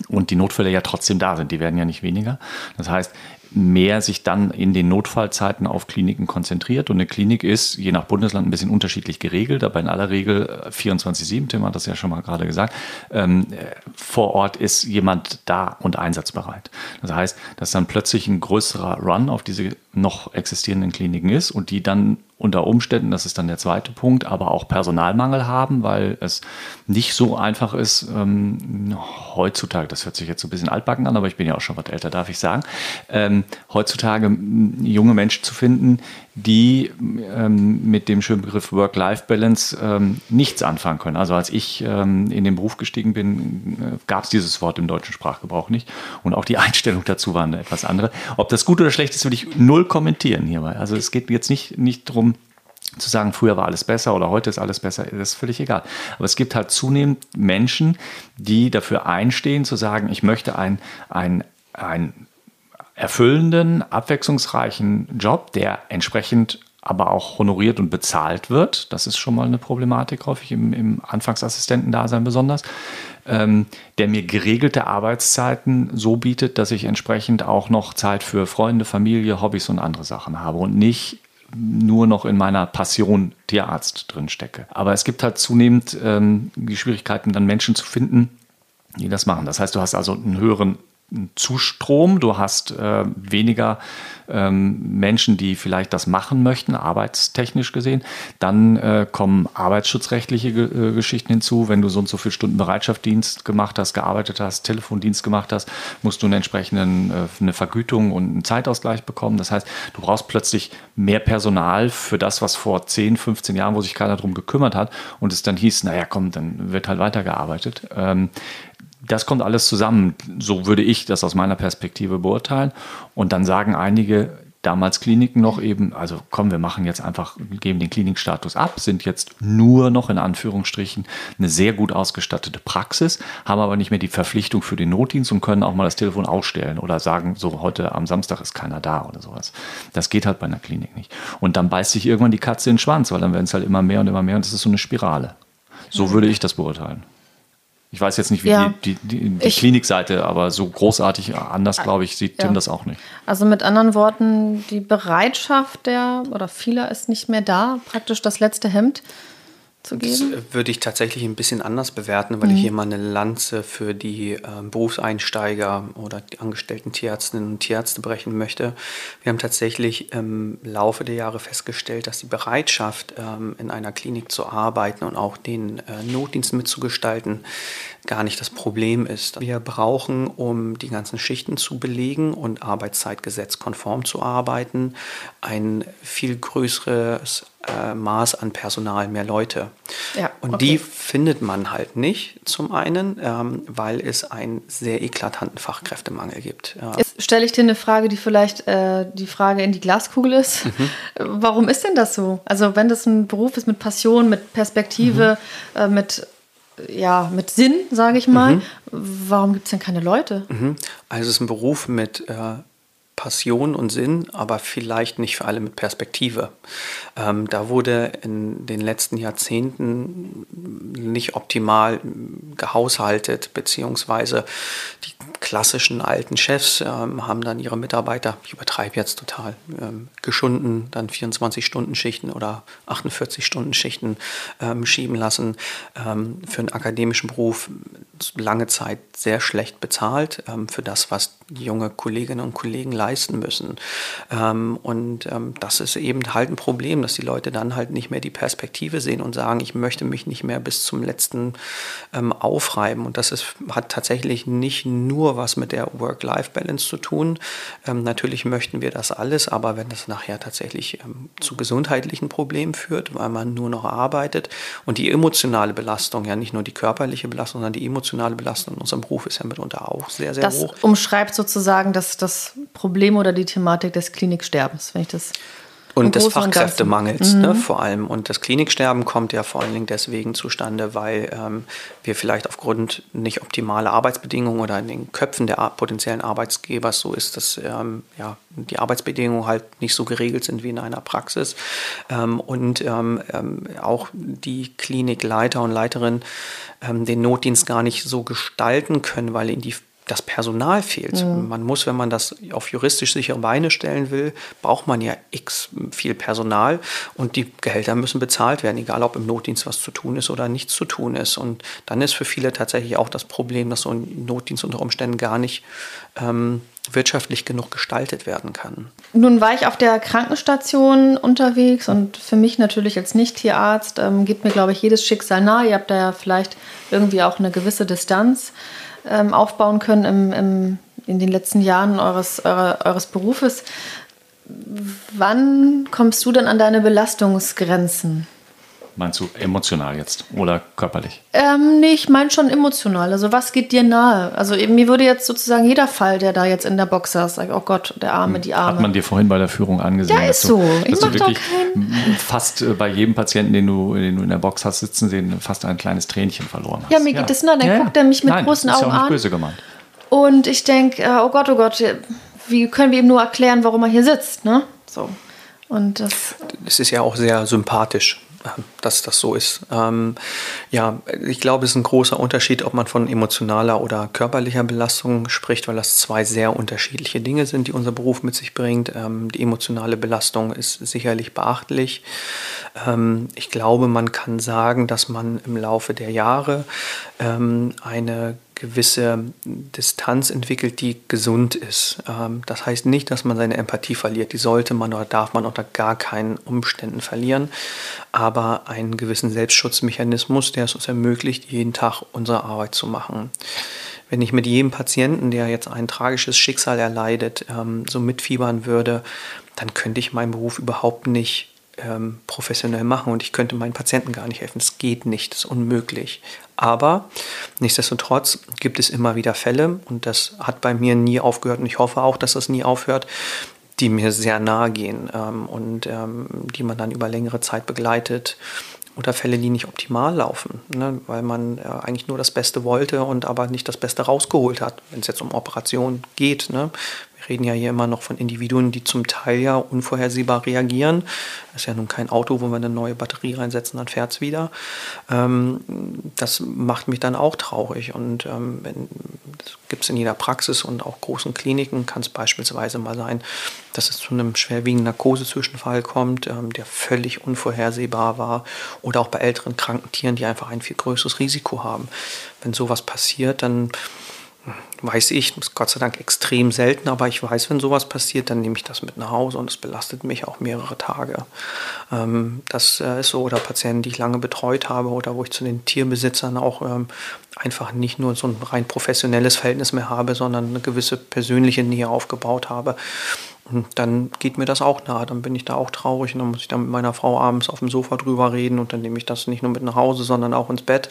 und die Notfälle ja trotzdem da sind. Die werden ja nicht weniger. Das heißt, mehr sich dann in den Notfallzeiten auf Kliniken konzentriert. Und eine Klinik ist je nach Bundesland ein bisschen unterschiedlich geregelt, aber in aller Regel 24-7, äh, Tim hat das ja schon mal gerade gesagt, ähm, vor Ort ist jemand da und einsatzbereit. Das heißt, dass dann plötzlich ein größerer Run auf diese noch existierenden Kliniken ist und die dann unter Umständen, das ist dann der zweite Punkt, aber auch Personalmangel haben, weil es nicht so einfach ist, ähm, heutzutage, das hört sich jetzt so ein bisschen altbacken an, aber ich bin ja auch schon was älter, darf ich sagen, ähm, heutzutage junge Menschen zu finden, die ähm, mit dem schönen Begriff Work-Life-Balance ähm, nichts anfangen können. Also als ich ähm, in den Beruf gestiegen bin, äh, gab es dieses Wort im deutschen Sprachgebrauch nicht. Und auch die Einstellung dazu war eine etwas andere. Ob das gut oder schlecht ist, will ich null kommentieren hierbei. Also es geht jetzt nicht, nicht darum, zu sagen, früher war alles besser oder heute ist alles besser, das ist völlig egal. Aber es gibt halt zunehmend Menschen, die dafür einstehen, zu sagen, ich möchte ein, ein, ein erfüllenden, abwechslungsreichen Job, der entsprechend aber auch honoriert und bezahlt wird. Das ist schon mal eine Problematik häufig im, im Anfangsassistentendasein besonders, ähm, der mir geregelte Arbeitszeiten so bietet, dass ich entsprechend auch noch Zeit für Freunde, Familie, Hobbys und andere Sachen habe und nicht nur noch in meiner Passion Tierarzt drin stecke. Aber es gibt halt zunehmend ähm, die Schwierigkeiten, dann Menschen zu finden, die das machen. Das heißt, du hast also einen höheren Zustrom, du hast äh, weniger ähm, Menschen, die vielleicht das machen möchten, arbeitstechnisch gesehen. Dann äh, kommen arbeitsschutzrechtliche äh, Geschichten hinzu. Wenn du so und so viele Stunden Bereitschaftsdienst gemacht hast, gearbeitet hast, Telefondienst gemacht hast, musst du eine entsprechende äh, eine Vergütung und einen Zeitausgleich bekommen. Das heißt, du brauchst plötzlich mehr Personal für das, was vor 10, 15 Jahren, wo sich keiner darum gekümmert hat und es dann hieß, naja, komm, dann wird halt weitergearbeitet. Ähm, das kommt alles zusammen. So würde ich das aus meiner Perspektive beurteilen. Und dann sagen einige, damals Kliniken noch eben, also komm, wir machen jetzt einfach, geben den Klinikstatus ab, sind jetzt nur noch in Anführungsstrichen eine sehr gut ausgestattete Praxis, haben aber nicht mehr die Verpflichtung für den Notdienst und können auch mal das Telefon ausstellen oder sagen, so heute am Samstag ist keiner da oder sowas. Das geht halt bei einer Klinik nicht. Und dann beißt sich irgendwann die Katze in den Schwanz, weil dann werden es halt immer mehr und immer mehr und das ist so eine Spirale. So würde ich das beurteilen. Ich weiß jetzt nicht, wie ja. die, die, die Klinikseite, aber so großartig anders, glaube ich, sieht ja. Tim das auch nicht. Also mit anderen Worten, die Bereitschaft der oder vieler ist nicht mehr da, praktisch das letzte Hemd zu geben? Das würde ich tatsächlich ein bisschen anders bewerten, weil mhm. ich hier mal eine Lanze für die äh, Berufseinsteiger oder die angestellten Tierärztinnen und Tierärzte brechen möchte. Wir haben tatsächlich im Laufe der Jahre festgestellt, dass die Bereitschaft, ähm, in einer Klinik zu arbeiten und auch den äh, Notdienst mitzugestalten, gar nicht das Problem ist. Wir brauchen, um die ganzen Schichten zu belegen und arbeitszeitgesetzkonform zu arbeiten, ein viel größeres äh, Maß an Personal, mehr Leute. Ja, und okay. die findet man halt nicht, zum einen, ähm, weil es einen sehr eklatanten Fachkräftemangel gibt. Ja. Jetzt stelle ich dir eine Frage, die vielleicht äh, die Frage in die Glaskugel ist. Mhm. Warum ist denn das so? Also wenn das ein Beruf ist mit Passion, mit Perspektive, mhm. äh, mit ja, mit Sinn, sage ich mal. Mhm. Warum gibt es denn keine Leute? Mhm. Also es ist ein Beruf mit äh, Passion und Sinn, aber vielleicht nicht für alle mit Perspektive. Ähm, da wurde in den letzten Jahrzehnten nicht optimal gehaushaltet, beziehungsweise die klassischen alten Chefs ähm, haben dann ihre Mitarbeiter, ich übertreibe jetzt total, ähm, geschunden, dann 24-Stunden-Schichten oder 48-Stunden-Schichten ähm, schieben lassen. Ähm, für einen akademischen Beruf lange Zeit sehr schlecht bezahlt, ähm, für das, was junge Kolleginnen und Kollegen leisten müssen. Ähm, und das ist eben halt ein Problem, dass die Leute dann halt nicht mehr die Perspektive sehen und sagen, ich möchte mich nicht mehr bis zum letzten aufreiben. Und das ist, hat tatsächlich nicht nur was mit der Work-Life-Balance zu tun. Ähm, natürlich möchten wir das alles, aber wenn das nachher tatsächlich ähm, zu gesundheitlichen Problemen führt, weil man nur noch arbeitet und die emotionale Belastung, ja nicht nur die körperliche Belastung, sondern die emotionale Belastung in unserem Beruf ist ja mitunter auch sehr, sehr das hoch. Das umschreibt sozusagen das, das Problem oder die Thematik des Kliniksterbens, wenn ich das und des Fachkräftemangels ne, mhm. ne, vor allem. Und das Kliniksterben kommt ja vor allen Dingen deswegen zustande, weil ähm, wir vielleicht aufgrund nicht optimaler Arbeitsbedingungen oder in den Köpfen der potenziellen Arbeitsgeber so ist, dass ähm, ja, die Arbeitsbedingungen halt nicht so geregelt sind wie in einer Praxis. Ähm, und ähm, ähm, auch die Klinikleiter und Leiterinnen ähm, den Notdienst gar nicht so gestalten können, weil ihnen die das Personal fehlt. Mhm. Man muss, wenn man das auf juristisch sichere Beine stellen will, braucht man ja x viel Personal und die Gehälter müssen bezahlt werden, egal ob im Notdienst was zu tun ist oder nichts zu tun ist. Und dann ist für viele tatsächlich auch das Problem, dass so ein Notdienst unter Umständen gar nicht ähm, wirtschaftlich genug gestaltet werden kann. Nun war ich auf der Krankenstation unterwegs und für mich natürlich als Nicht-Tierarzt ähm, gibt mir, glaube ich, jedes Schicksal nahe. Ihr habt da ja vielleicht irgendwie auch eine gewisse Distanz ähm, aufbauen können im, im, in den letzten Jahren eures, eure, eures Berufes. Wann kommst du dann an deine Belastungsgrenzen? Meinst du emotional jetzt oder körperlich? Ähm, nee, ich meine schon emotional. Also was geht dir nahe? Also mir würde jetzt sozusagen jeder Fall, der da jetzt in der Box saß, sagen, oh Gott, der Arme, die Arme. Hat man dir vorhin bei der Führung angesehen? Ja, ist so. Du, dass du wirklich fast äh, bei jedem Patienten, den du, den du in der Box hast sitzen sehen, fast ein kleines Tränchen verloren hast. Ja, mir geht es ja. nah. Dann ja, guckt er mich mit Nein, großen ist Augen ja auch nicht an. böse gemeint. Und ich denke, äh, oh Gott, oh Gott, wie können wir ihm nur erklären, warum er hier sitzt, ne? So. Und das. Es ist ja auch sehr sympathisch dass das so ist. Ähm, ja, ich glaube, es ist ein großer Unterschied, ob man von emotionaler oder körperlicher Belastung spricht, weil das zwei sehr unterschiedliche Dinge sind, die unser Beruf mit sich bringt. Ähm, die emotionale Belastung ist sicherlich beachtlich. Ähm, ich glaube, man kann sagen, dass man im Laufe der Jahre ähm, eine gewisse Distanz entwickelt, die gesund ist. Ähm, das heißt nicht, dass man seine Empathie verliert. Die sollte man oder darf man unter gar keinen Umständen verlieren. Aber einen gewissen Selbstschutzmechanismus, der es uns ermöglicht, jeden Tag unsere Arbeit zu machen. Wenn ich mit jedem Patienten, der jetzt ein tragisches Schicksal erleidet, ähm, so mitfiebern würde, dann könnte ich meinen Beruf überhaupt nicht ähm, professionell machen und ich könnte meinen Patienten gar nicht helfen. Das geht nicht, das ist unmöglich. Aber nichtsdestotrotz gibt es immer wieder Fälle und das hat bei mir nie aufgehört und ich hoffe auch, dass das nie aufhört, die mir sehr nahe gehen ähm, und ähm, die man dann über längere Zeit begleitet oder Fälle, die nicht optimal laufen, ne? weil man äh, eigentlich nur das Beste wollte und aber nicht das Beste rausgeholt hat, wenn es jetzt um Operationen geht. Ne? Reden ja hier immer noch von Individuen, die zum Teil ja unvorhersehbar reagieren. Das ist ja nun kein Auto, wo wir eine neue Batterie reinsetzen, dann fährt es wieder. Ähm, das macht mich dann auch traurig. Und ähm, das gibt es in jeder Praxis und auch großen Kliniken, kann es beispielsweise mal sein, dass es zu einem schwerwiegenden Narkosezwischenfall kommt, ähm, der völlig unvorhersehbar war. Oder auch bei älteren kranken Tieren, die einfach ein viel größeres Risiko haben. Wenn sowas passiert, dann weiß ich, ist Gott sei Dank extrem selten, aber ich weiß, wenn sowas passiert, dann nehme ich das mit nach Hause und es belastet mich auch mehrere Tage. Ähm, das äh, ist so, oder Patienten, die ich lange betreut habe oder wo ich zu den Tierbesitzern auch ähm, einfach nicht nur so ein rein professionelles Verhältnis mehr habe, sondern eine gewisse persönliche Nähe aufgebaut habe. Und dann geht mir das auch nahe, dann bin ich da auch traurig und dann muss ich da mit meiner Frau abends auf dem Sofa drüber reden und dann nehme ich das nicht nur mit nach Hause, sondern auch ins Bett.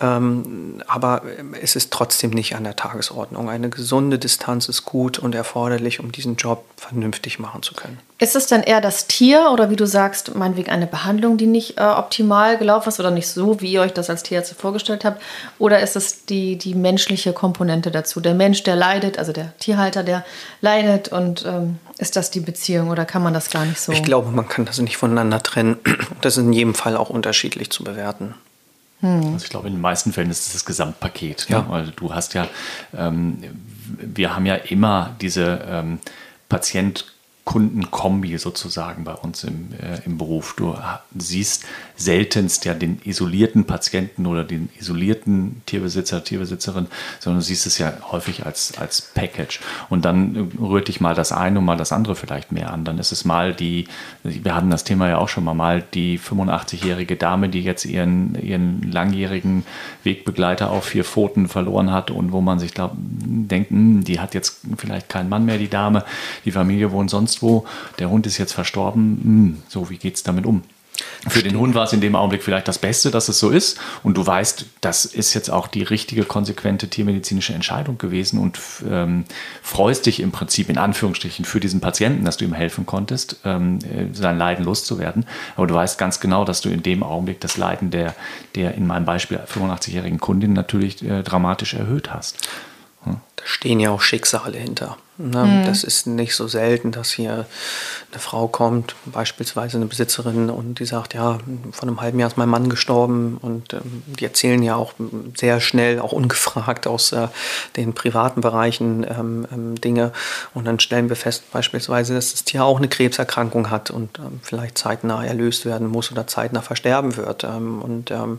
Ähm, aber es ist trotzdem nicht an der Tagesordnung. Eine gesunde Distanz ist gut und erforderlich, um diesen Job vernünftig machen zu können. Ist es dann eher das Tier oder wie du sagst, meinetwegen eine Behandlung, die nicht äh, optimal gelaufen ist oder nicht so, wie ihr euch das als Tierärzte vorgestellt habt? Oder ist es die, die menschliche Komponente dazu? Der Mensch, der leidet, also der Tierhalter, der leidet und ähm, ist das die Beziehung oder kann man das gar nicht so? Ich glaube, man kann das nicht voneinander trennen. Das ist in jedem Fall auch unterschiedlich zu bewerten. Hm. Also ich glaube, in den meisten Fällen ist es das Gesamtpaket. Ne? Ja. Ne? Weil du hast ja, ähm, wir haben ja immer diese ähm, Patient- Kundenkombi sozusagen bei uns im, äh, im Beruf. Du siehst seltenst ja den isolierten Patienten oder den isolierten Tierbesitzer, Tierbesitzerin, sondern du siehst es ja häufig als, als Package. Und dann rührt dich mal das eine und mal das andere vielleicht mehr an. Dann ist es mal die, wir hatten das Thema ja auch schon mal, mal die 85-jährige Dame, die jetzt ihren, ihren langjährigen Wegbegleiter auf vier Pfoten verloren hat und wo man sich glaub, denkt, hm, die hat jetzt vielleicht keinen Mann mehr, die Dame, die Familie wohnt sonst sonst wo, der Hund ist jetzt verstorben, hm, so, wie geht es damit um? Für den Hund war es in dem Augenblick vielleicht das Beste, dass es so ist. Und du weißt, das ist jetzt auch die richtige, konsequente tiermedizinische Entscheidung gewesen und ähm, freust dich im Prinzip in Anführungsstrichen für diesen Patienten, dass du ihm helfen konntest, ähm, äh, sein Leiden loszuwerden. Aber du weißt ganz genau, dass du in dem Augenblick das Leiden der, der in meinem Beispiel 85-jährigen Kundin natürlich äh, dramatisch erhöht hast. Hm? Da stehen ja auch Schicksale hinter. Ne? Mhm. Das ist nicht so selten, dass hier eine Frau kommt, beispielsweise eine Besitzerin, und die sagt, ja, vor einem halben Jahr ist mein Mann gestorben. Und ähm, die erzählen ja auch sehr schnell, auch ungefragt aus äh, den privaten Bereichen ähm, ähm, Dinge. Und dann stellen wir fest, beispielsweise, dass das Tier auch eine Krebserkrankung hat und ähm, vielleicht zeitnah erlöst werden muss oder zeitnah versterben wird. Ähm, und, ähm,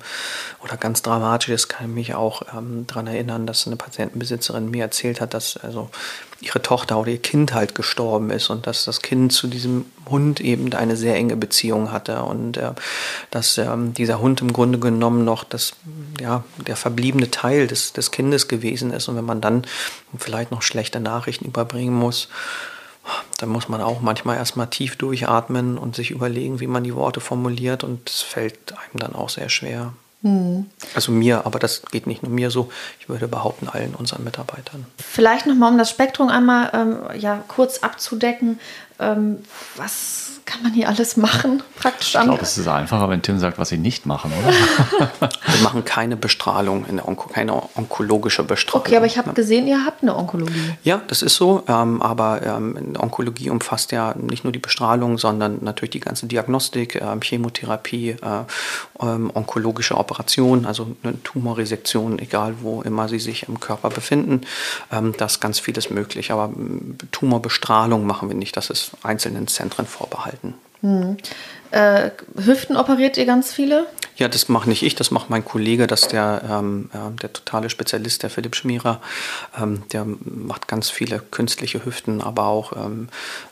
oder ganz dramatisch, das kann ich mich auch daran erinnern, dass eine Patientenbesitzerin mir erzählt hat, dass also ihre Tochter oder ihr Kind halt gestorben ist und dass das Kind zu diesem Hund eben eine sehr enge Beziehung hatte und äh, dass ähm, dieser Hund im Grunde genommen noch das, ja, der verbliebene Teil des, des Kindes gewesen ist und wenn man dann vielleicht noch schlechte Nachrichten überbringen muss, dann muss man auch manchmal erstmal tief durchatmen und sich überlegen, wie man die Worte formuliert und es fällt einem dann auch sehr schwer. Mhm. Also mir, aber das geht nicht nur mir so, ich würde behaupten allen unseren Mitarbeitern. Vielleicht nochmal, um das Spektrum einmal ähm, ja, kurz abzudecken. Ähm, was kann man hier alles machen? Praktisch ich glaube, es ist einfacher, wenn Tim sagt, was sie nicht machen, oder? Wir machen keine Bestrahlung, Onko keine onkologische Bestrahlung. Okay, aber ich habe gesehen, ihr habt eine Onkologie. Ja, das ist so. Ähm, aber ähm, Onkologie umfasst ja nicht nur die Bestrahlung, sondern natürlich die ganze Diagnostik, ähm, Chemotherapie, äh, ähm, onkologische Operationen, also eine Tumorresektion, egal wo immer sie sich im Körper befinden. Ähm, da ist ganz vieles möglich. Aber Tumorbestrahlung machen wir nicht. Das ist einzelnen Zentren vorbehalten halten. Hm. Äh, Hüften operiert ihr ganz viele? Ja, das mache nicht ich, das macht mein Kollege, das ist der, ähm, äh, der totale Spezialist, der Philipp Schmierer. Ähm, der macht ganz viele künstliche Hüften, aber auch ähm,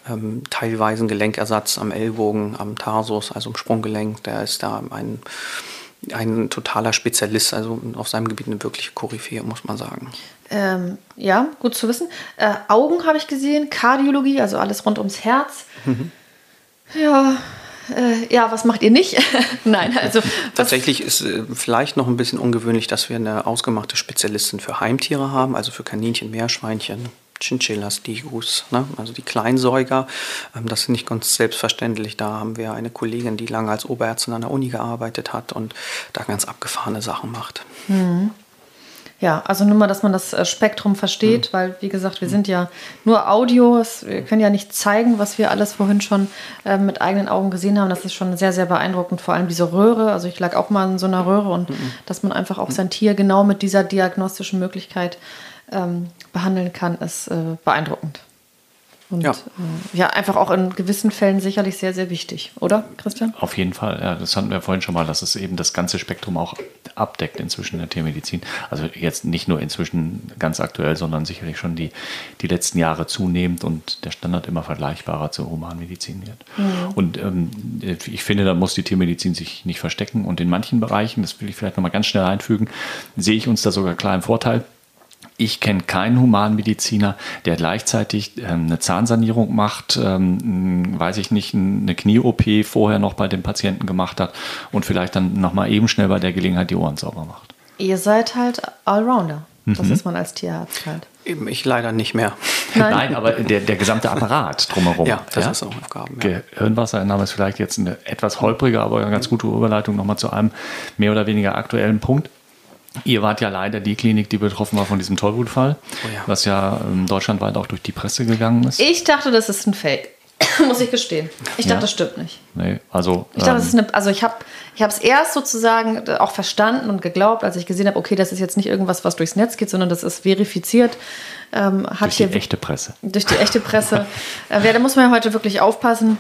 ähm teilweise Gelenkersatz am Ellbogen, am Tarsus, also im Sprunggelenk. Der ist da ein, ein totaler Spezialist, also auf seinem Gebiet eine wirkliche Koryphäe, muss man sagen. Ähm, ja, gut zu wissen. Äh, Augen habe ich gesehen, Kardiologie, also alles rund ums Herz. Mhm. Ja, äh, ja, was macht ihr nicht? Nein, also. Tatsächlich ist äh, vielleicht noch ein bisschen ungewöhnlich, dass wir eine ausgemachte Spezialistin für Heimtiere haben, also für Kaninchen, Meerschweinchen, Chinchillas, Digus, ne? also die Kleinsäuger. Ähm, das ist nicht ganz selbstverständlich. Da haben wir eine Kollegin, die lange als Oberärztin an der Uni gearbeitet hat und da ganz abgefahrene Sachen macht. Mhm. Ja, also nur mal, dass man das äh, Spektrum versteht, mhm. weil, wie gesagt, wir sind ja nur Audio. Wir können ja nicht zeigen, was wir alles vorhin schon äh, mit eigenen Augen gesehen haben. Das ist schon sehr, sehr beeindruckend. Vor allem diese Röhre. Also ich lag auch mal in so einer Röhre und mhm. dass man einfach auch sein Tier genau mit dieser diagnostischen Möglichkeit ähm, behandeln kann, ist äh, beeindruckend. Und ja. Äh, ja, einfach auch in gewissen Fällen sicherlich sehr, sehr wichtig, oder, Christian? Auf jeden Fall, ja. Das hatten wir vorhin schon mal, dass es eben das ganze Spektrum auch abdeckt inzwischen in der Tiermedizin. Also jetzt nicht nur inzwischen ganz aktuell, sondern sicherlich schon die, die letzten Jahre zunehmend und der Standard immer vergleichbarer zur Humanmedizin wird. Mhm. Und ähm, ich finde, da muss die Tiermedizin sich nicht verstecken. Und in manchen Bereichen, das will ich vielleicht nochmal ganz schnell einfügen, sehe ich uns da sogar klar im Vorteil ich kenne keinen Humanmediziner, der gleichzeitig ähm, eine Zahnsanierung macht, ähm, weiß ich nicht, eine Knie-OP vorher noch bei dem Patienten gemacht hat und vielleicht dann nochmal eben schnell bei der Gelegenheit die Ohren sauber macht. Ihr seid halt Allrounder. Das mhm. ist man als Tierarzt halt. Eben ich leider nicht mehr. Nein, Nein aber der, der gesamte Apparat drumherum. ja, das ja? ist auch Aufgaben. Ja. Gehirnwassernahme ist vielleicht jetzt eine etwas holprige, aber eine ganz gute Überleitung nochmal zu einem mehr oder weniger aktuellen Punkt. Ihr wart ja leider die Klinik, die betroffen war von diesem Tollwutfall, oh ja. was ja ähm, deutschlandweit auch durch die Presse gegangen ist. Ich dachte, das ist ein Fake. Muss ich gestehen. Ich dachte, ja. das stimmt nicht. Nee, also. Ich dachte, ähm, das ist eine, also ich habe ich es erst sozusagen auch verstanden und geglaubt, als ich gesehen habe, okay, das ist jetzt nicht irgendwas, was durchs Netz geht, sondern das ist verifiziert. Ähm, hat durch die hier, echte Presse. Durch die echte Presse. äh, da muss man ja heute wirklich aufpassen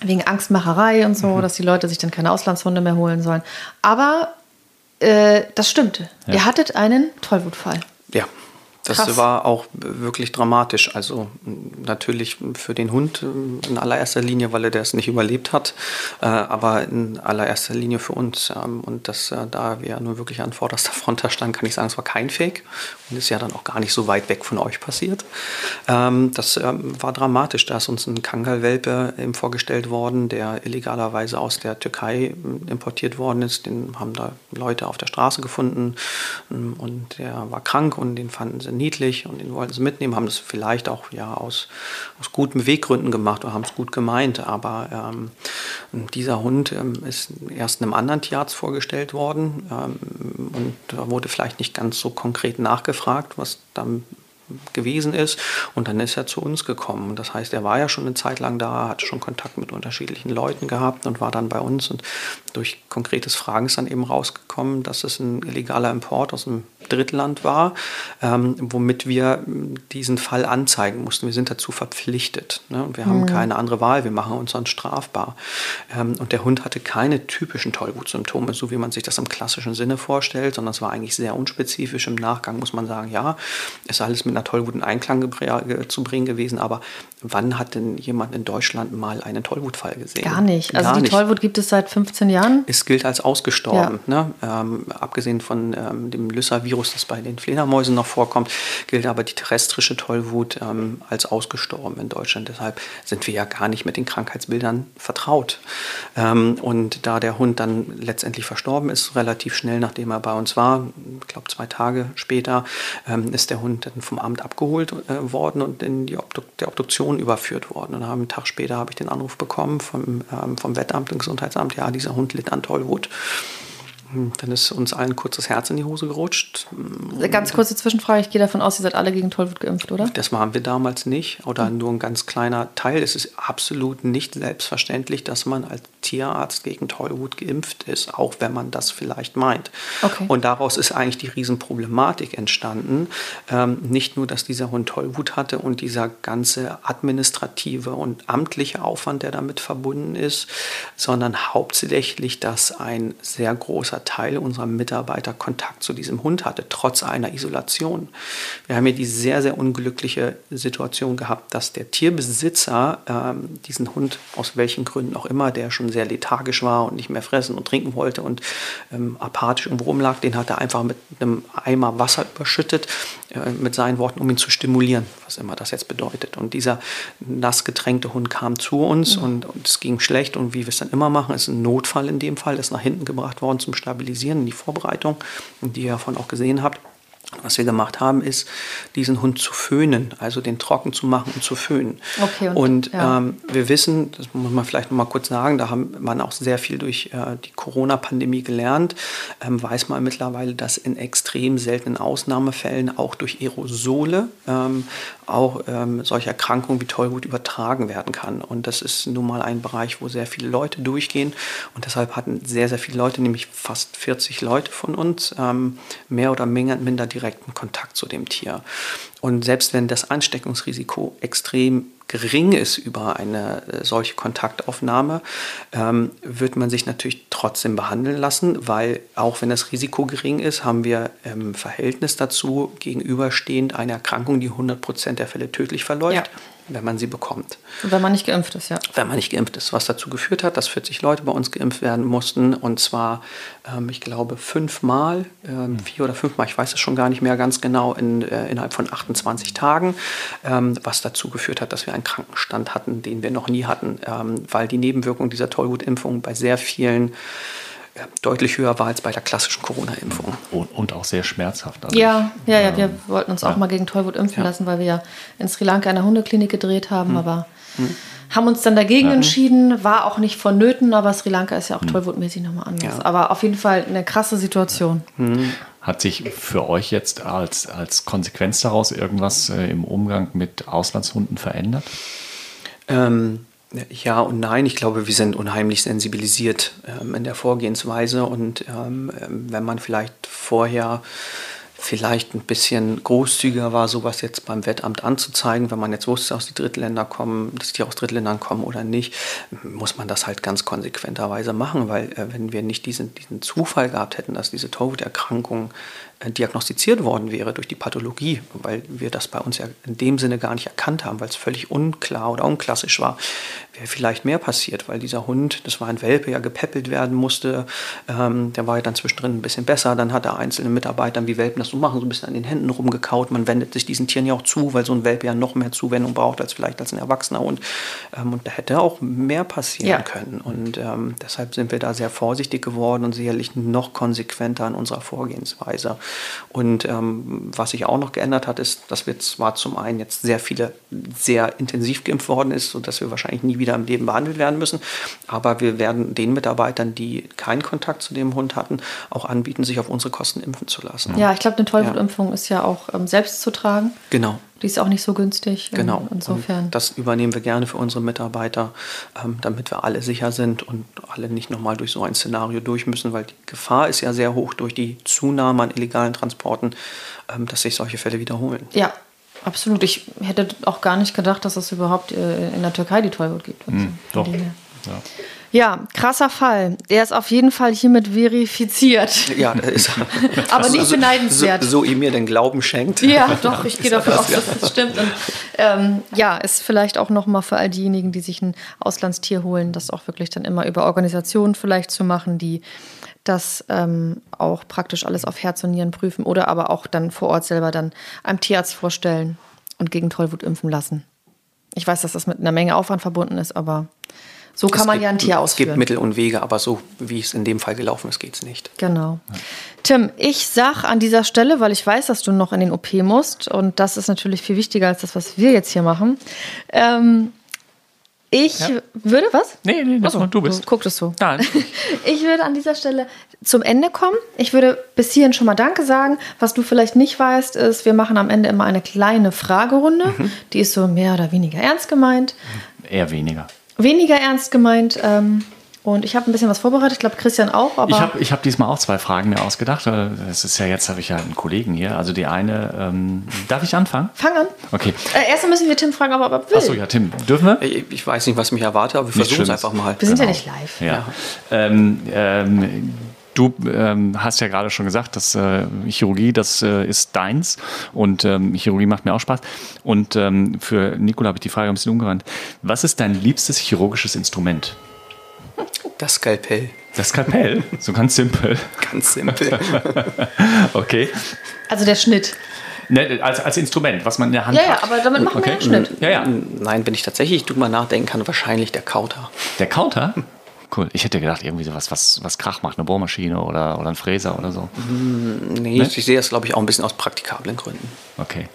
wegen Angstmacherei und so, mhm. dass die Leute sich dann keine Auslandshunde mehr holen sollen. Aber äh, das stimmte. Ja. Ihr hattet einen Tollwutfall. Ja. Das Krass. war auch wirklich dramatisch. Also natürlich für den Hund in allererster Linie, weil er das nicht überlebt hat, äh, aber in allererster Linie für uns. Ähm, und das, äh, da wir nur wirklich an vorderster Front da standen, kann ich sagen, es war kein Fake und ist ja dann auch gar nicht so weit weg von euch passiert. Ähm, das ähm, war dramatisch. Da ist uns ein Kangalwelpe vorgestellt worden, der illegalerweise aus der Türkei importiert worden ist. Den haben da Leute auf der Straße gefunden und der war krank und den fanden sie niedlich und den wollten sie mitnehmen, haben das vielleicht auch ja aus, aus guten Weggründen gemacht oder haben es gut gemeint. Aber ähm, dieser Hund ähm, ist erst einem anderen Tierarzt vorgestellt worden ähm, und da wurde vielleicht nicht ganz so konkret nachgefragt, was dann gewesen ist. Und dann ist er zu uns gekommen. Das heißt, er war ja schon eine Zeit lang da, hatte schon Kontakt mit unterschiedlichen Leuten gehabt und war dann bei uns. Und durch konkretes Fragen ist dann eben rausgekommen, dass es ein illegaler Import aus einem Drittland war, ähm, womit wir diesen Fall anzeigen mussten. Wir sind dazu verpflichtet. Ne? Wir haben mhm. keine andere Wahl, wir machen uns sonst strafbar. Ähm, und der Hund hatte keine typischen Tollwutsymptome, so wie man sich das im klassischen Sinne vorstellt, sondern es war eigentlich sehr unspezifisch. Im Nachgang muss man sagen, ja, ist alles mit einer Tollwut in Einklang zu bringen gewesen, aber wann hat denn jemand in Deutschland mal einen Tollwutfall gesehen? Gar nicht. Also Gar die nicht. Tollwut gibt es seit 15 Jahren? Es gilt als ausgestorben. Ja. Ne? Ähm, abgesehen von ähm, dem Lyssavirus, das bei den Fledermäusen noch vorkommt, gilt aber die terrestrische Tollwut ähm, als ausgestorben in Deutschland. Deshalb sind wir ja gar nicht mit den Krankheitsbildern vertraut. Ähm, und da der Hund dann letztendlich verstorben ist, relativ schnell nachdem er bei uns war, ich glaube zwei Tage später, ähm, ist der Hund dann vom Amt abgeholt äh, worden und in die Obduk der Obduktion überführt worden. Und einen Tag später habe ich den Anruf bekommen vom, ähm, vom Wettamt und Gesundheitsamt, ja, dieser Hund litt an Tollwut. Dann ist uns allen kurz das Herz in die Hose gerutscht. Ganz kurze Zwischenfrage, ich gehe davon aus, ihr seid alle gegen Tollwut geimpft, oder? Das waren wir damals nicht oder nur ein ganz kleiner Teil. Es ist absolut nicht selbstverständlich, dass man als Tierarzt gegen Tollwut geimpft ist, auch wenn man das vielleicht meint. Okay. Und daraus ist eigentlich die Riesenproblematik entstanden. Ähm, nicht nur, dass dieser Hund Tollwut hatte und dieser ganze administrative und amtliche Aufwand, der damit verbunden ist, sondern hauptsächlich, dass ein sehr großer Teil unserer Mitarbeiter Kontakt zu diesem Hund hatte, trotz einer Isolation. Wir haben hier die sehr, sehr unglückliche Situation gehabt, dass der Tierbesitzer ähm, diesen Hund aus welchen Gründen auch immer, der schon sehr lethargisch war und nicht mehr fressen und trinken wollte und ähm, apathisch irgendwo rumlag, den hat er einfach mit einem Eimer Wasser überschüttet, äh, mit seinen Worten, um ihn zu stimulieren, was immer das jetzt bedeutet. Und dieser nass getränkte Hund kam zu uns mhm. und, und, es ging schlecht und wie wir es dann immer machen, ist ein Notfall in dem Fall, ist nach hinten gebracht worden zum Stabilisieren, in die Vorbereitung, die ihr davon auch gesehen habt. Was wir gemacht haben, ist, diesen Hund zu föhnen, also den trocken zu machen und zu föhnen. Okay, und, und ja. ähm, wir wissen, das muss man vielleicht noch mal kurz sagen, da haben man auch sehr viel durch äh, die Corona-Pandemie gelernt, ähm, weiß man mittlerweile, dass in extrem seltenen Ausnahmefällen auch durch Aerosole ähm, auch ähm, solche Erkrankungen wie Tollwut übertragen werden kann. Und das ist nun mal ein Bereich, wo sehr viele Leute durchgehen. Und deshalb hatten sehr, sehr viele Leute, nämlich fast 40 Leute von uns, ähm, mehr oder minder direkten Kontakt zu dem Tier. Und selbst wenn das Ansteckungsrisiko extrem gering ist über eine äh, solche Kontaktaufnahme, ähm, wird man sich natürlich trotzdem behandeln lassen, weil auch wenn das Risiko gering ist, haben wir im Verhältnis dazu gegenüberstehend eine Erkrankung, die 100 Prozent der Fälle tödlich verläuft. Ja wenn man sie bekommt. wenn man nicht geimpft ist, ja. Wenn man nicht geimpft ist, was dazu geführt hat, dass 40 Leute bei uns geimpft werden mussten und zwar, ähm, ich glaube, fünfmal, ähm, vier oder fünfmal, ich weiß es schon gar nicht mehr ganz genau, in, äh, innerhalb von 28 Tagen, ähm, was dazu geführt hat, dass wir einen Krankenstand hatten, den wir noch nie hatten, ähm, weil die Nebenwirkung dieser Tollwutimpfung bei sehr vielen deutlich höher war als bei der klassischen Corona-Impfung. Und, und, auch sehr schmerzhaft. Also ja, ich, ja, ja, wir ähm, wollten uns auch ja. mal gegen Tollwut impfen ja. lassen, weil wir ja in Sri Lanka in der Hundeklinik gedreht haben, hm. aber hm. haben uns dann dagegen ja. entschieden, war auch nicht vonnöten, aber Sri Lanka ist ja auch hm. tollwutmäßig nochmal anders. Aber auf jeden Fall eine krasse Situation. Hm. Hat sich für euch jetzt als, als Konsequenz daraus irgendwas äh, im Umgang mit Auslandshunden verändert? Ähm, ja und nein. Ich glaube, wir sind unheimlich sensibilisiert ähm, in der Vorgehensweise und ähm, wenn man vielleicht vorher vielleicht ein bisschen großzügiger war, sowas jetzt beim Wettamt anzuzeigen, wenn man jetzt wusste, dass die Drittländer kommen, dass die aus Drittländern kommen oder nicht, muss man das halt ganz konsequenterweise machen, weil äh, wenn wir nicht diesen, diesen Zufall gehabt hätten, dass diese Tollwuterkrankung äh, diagnostiziert worden wäre durch die Pathologie, weil wir das bei uns ja in dem Sinne gar nicht erkannt haben, weil es völlig unklar oder unklassisch war, wäre vielleicht mehr passiert, weil dieser Hund, das war ein Welpe, ja gepäppelt werden musste, ähm, der war ja dann zwischendrin ein bisschen besser, dann hat er einzelne Mitarbeiter, wie Welpen das so machen, so ein bisschen an den Händen rumgekaut, man wendet sich diesen Tieren ja auch zu, weil so ein Welpe ja noch mehr Zuwendung braucht als vielleicht als ein erwachsener Hund. Ähm, und da hätte auch mehr passieren ja. können. Und ähm, deshalb sind wir da sehr vorsichtig geworden und sicherlich noch konsequenter in unserer Vorgehensweise. Und ähm, was sich auch noch geändert hat, ist, dass wir zwar zum einen jetzt sehr viele sehr intensiv geimpft worden ist, sodass wir wahrscheinlich nie wieder im Leben behandelt werden müssen, aber wir werden den Mitarbeitern, die keinen Kontakt zu dem Hund hatten, auch anbieten, sich auf unsere Kosten impfen zu lassen. Ja, ich glaube, eine Tollwutimpfung ist ja auch ähm, selbst zu tragen. Genau. Die ist auch nicht so günstig. ähm, Genau. Insofern. Und das übernehmen wir gerne für unsere Mitarbeiter, ähm, damit wir alle sicher sind und alle nicht nochmal durch so ein Szenario durch müssen, weil die Gefahr ist ja sehr hoch durch die Zunahme an illegalen Transporten, ähm, dass sich solche Fälle wiederholen. Ja, absolut. Ich hätte auch gar nicht gedacht, dass es überhaupt äh, in der Türkei die Tollwut gibt. Also, von doch. Ja. Ja, krasser Fall. Der ist auf jeden Fall hiermit verifiziert. Ja, das ist Aber nicht so, beneidenswert. So, so ihr mir den Glauben schenkt. Ja, doch, ich gehe davon aus, dass das stimmt. Und, ähm, ja, ist vielleicht auch nochmal für all diejenigen, die sich ein Auslandstier holen, das auch wirklich dann immer über Organisationen vielleicht zu machen, die das ähm, auch praktisch alles auf Herz und Nieren prüfen oder aber auch dann vor Ort selber dann einem Tierarzt vorstellen und gegen Tollwut impfen lassen. Ich weiß, dass das mit einer Menge Aufwand verbunden ist, aber so kann Es man gibt- ja ein Tier Es gibt ausführen. Mittel und Wege, aber so wie es in dem Fall gelaufen ist, geht es nicht. Genau. Tim, ich sag an dieser Stelle, weil ich weiß, dass du noch in den OP musst und das ist natürlich viel wichtiger als das, was wir jetzt hier machen. Ähm, ich würde was? Nee, nee, das Achso, du bist. Guckt es so. Nein. Ich würde an dieser Stelle zum Ende kommen. Ich würde bis hierhin schon mal Danke sagen. Was du vielleicht nicht weißt, ist, wir machen am Ende immer eine kleine Fragerunde. Mhm. Die ist so mehr oder weniger ernst gemeint. Eher weniger. Weniger ernst gemeint. Ähm, und ich habe ein bisschen was vorbereitet. Ich glaube, Christian auch. Aber Ich habe ich hab diesmal auch zwei Fragen mir ausgedacht. Das ist ja jetzt habe ich ja einen Kollegen hier. Also die eine, ähm, darf ich anfangen? fang an. Okay. Äh, erstmal müssen wir Tim fragen, ob er will. Achso, ja, Tim, dürfen wir? Ich, ich weiß nicht, was mich erwartet, aber wir versuchen es einfach mal. Wir sind Genau. ja nicht live. Ja. Ähm, ähm, du ähm, hast ja gerade schon gesagt, dass äh, Chirurgie, das äh, ist deins und ähm, Chirurgie macht mir auch Spaß. Und ähm, für Nicola habe ich die Frage ein bisschen umgewandt. Was ist dein liebstes chirurgisches Instrument? Das Skalpell. Das Skalpell, so ganz simpel. Ganz simpel. Okay. Also der Schnitt. Ne, als, als Instrument, was man in der Hand Ja, ja, hat. aber damit machen wir Okay. einen Schnitt. Ja, ja. Nein, wenn ich tatsächlich drüber nachdenken kann, wahrscheinlich der Kauter. Der Counter? Cool. Ich hätte gedacht, irgendwie sowas, was, was Krach macht, eine Bohrmaschine oder, oder ein Fräser oder so. Nee, ich sehe das, glaube ich, auch ein bisschen aus praktikablen Gründen. Okay.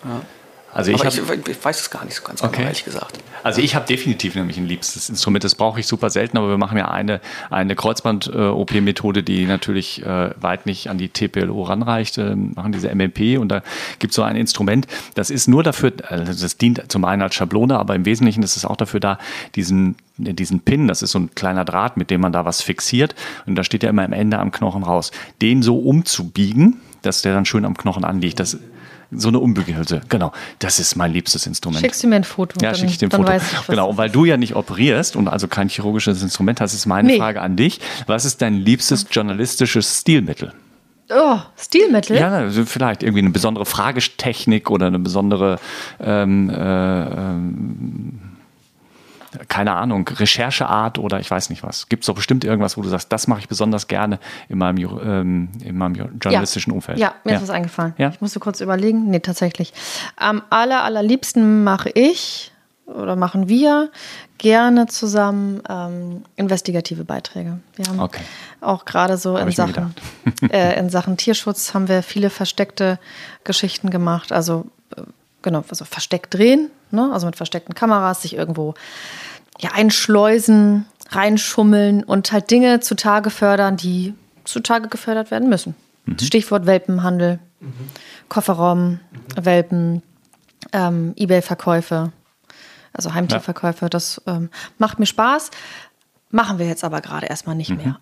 Also ich habe ich, ich weiß es gar nicht so ganz Okay. genau, ehrlich gesagt. Also ich habe definitiv nämlich ein liebstes Instrument. Das brauche ich super selten, aber wir machen ja eine, eine Kreuzband-OP-Methode, die natürlich äh, weit nicht an die TPLO ranreicht, äh, machen diese MMP und da gibt es so ein Instrument, das ist nur dafür, also das dient zum einen als Schablone, aber im Wesentlichen ist es auch dafür da, diesen, diesen Pin, das ist so ein kleiner Draht, mit dem man da was fixiert und da steht ja immer am Ende am Knochen raus, den so umzubiegen, dass der dann schön am Knochen anliegt. Das, so eine Umbügelhülse, genau. Das ist mein liebstes Instrument. Schickst du mir ein Foto? Ja, schicke ich dir ein Foto. Weiß ich, genau, und weil du ja nicht operierst und also kein chirurgisches Instrument hast, ist meine Nee. Frage an dich. Was ist dein liebstes journalistisches Stilmittel? Oh, Stilmittel? Ja, vielleicht irgendwie eine besondere Fragetechnik oder eine besondere, ähm, äh, ähm, keine Ahnung, Rechercheart oder ich weiß nicht was. Gibt es doch bestimmt irgendwas, wo du sagst, das mache ich besonders gerne in meinem, ähm, in meinem journalistischen Umfeld? Ja, mir ist was eingefallen. Ja. Ich musste kurz überlegen. Nee, tatsächlich. Am aller, allerliebsten mache ich oder machen wir gerne zusammen ähm, investigative Beiträge. Wir haben Okay. auch gerade so Hab in Sachen, äh, in Sachen Tierschutz haben wir viele versteckte Geschichten gemacht. Also äh, genau, also versteckt drehen, ne? also mit versteckten Kameras, sich irgendwo ja, einschleusen, reinschummeln und halt Dinge zutage fördern, die zutage gefördert werden müssen. Stichwort Welpenhandel, Kofferraum, Welpen, ähm, Ebay-Verkäufe, also Heimtierverkäufe. Das ähm, macht mir Spaß. Machen wir jetzt aber gerade erstmal nicht mehr.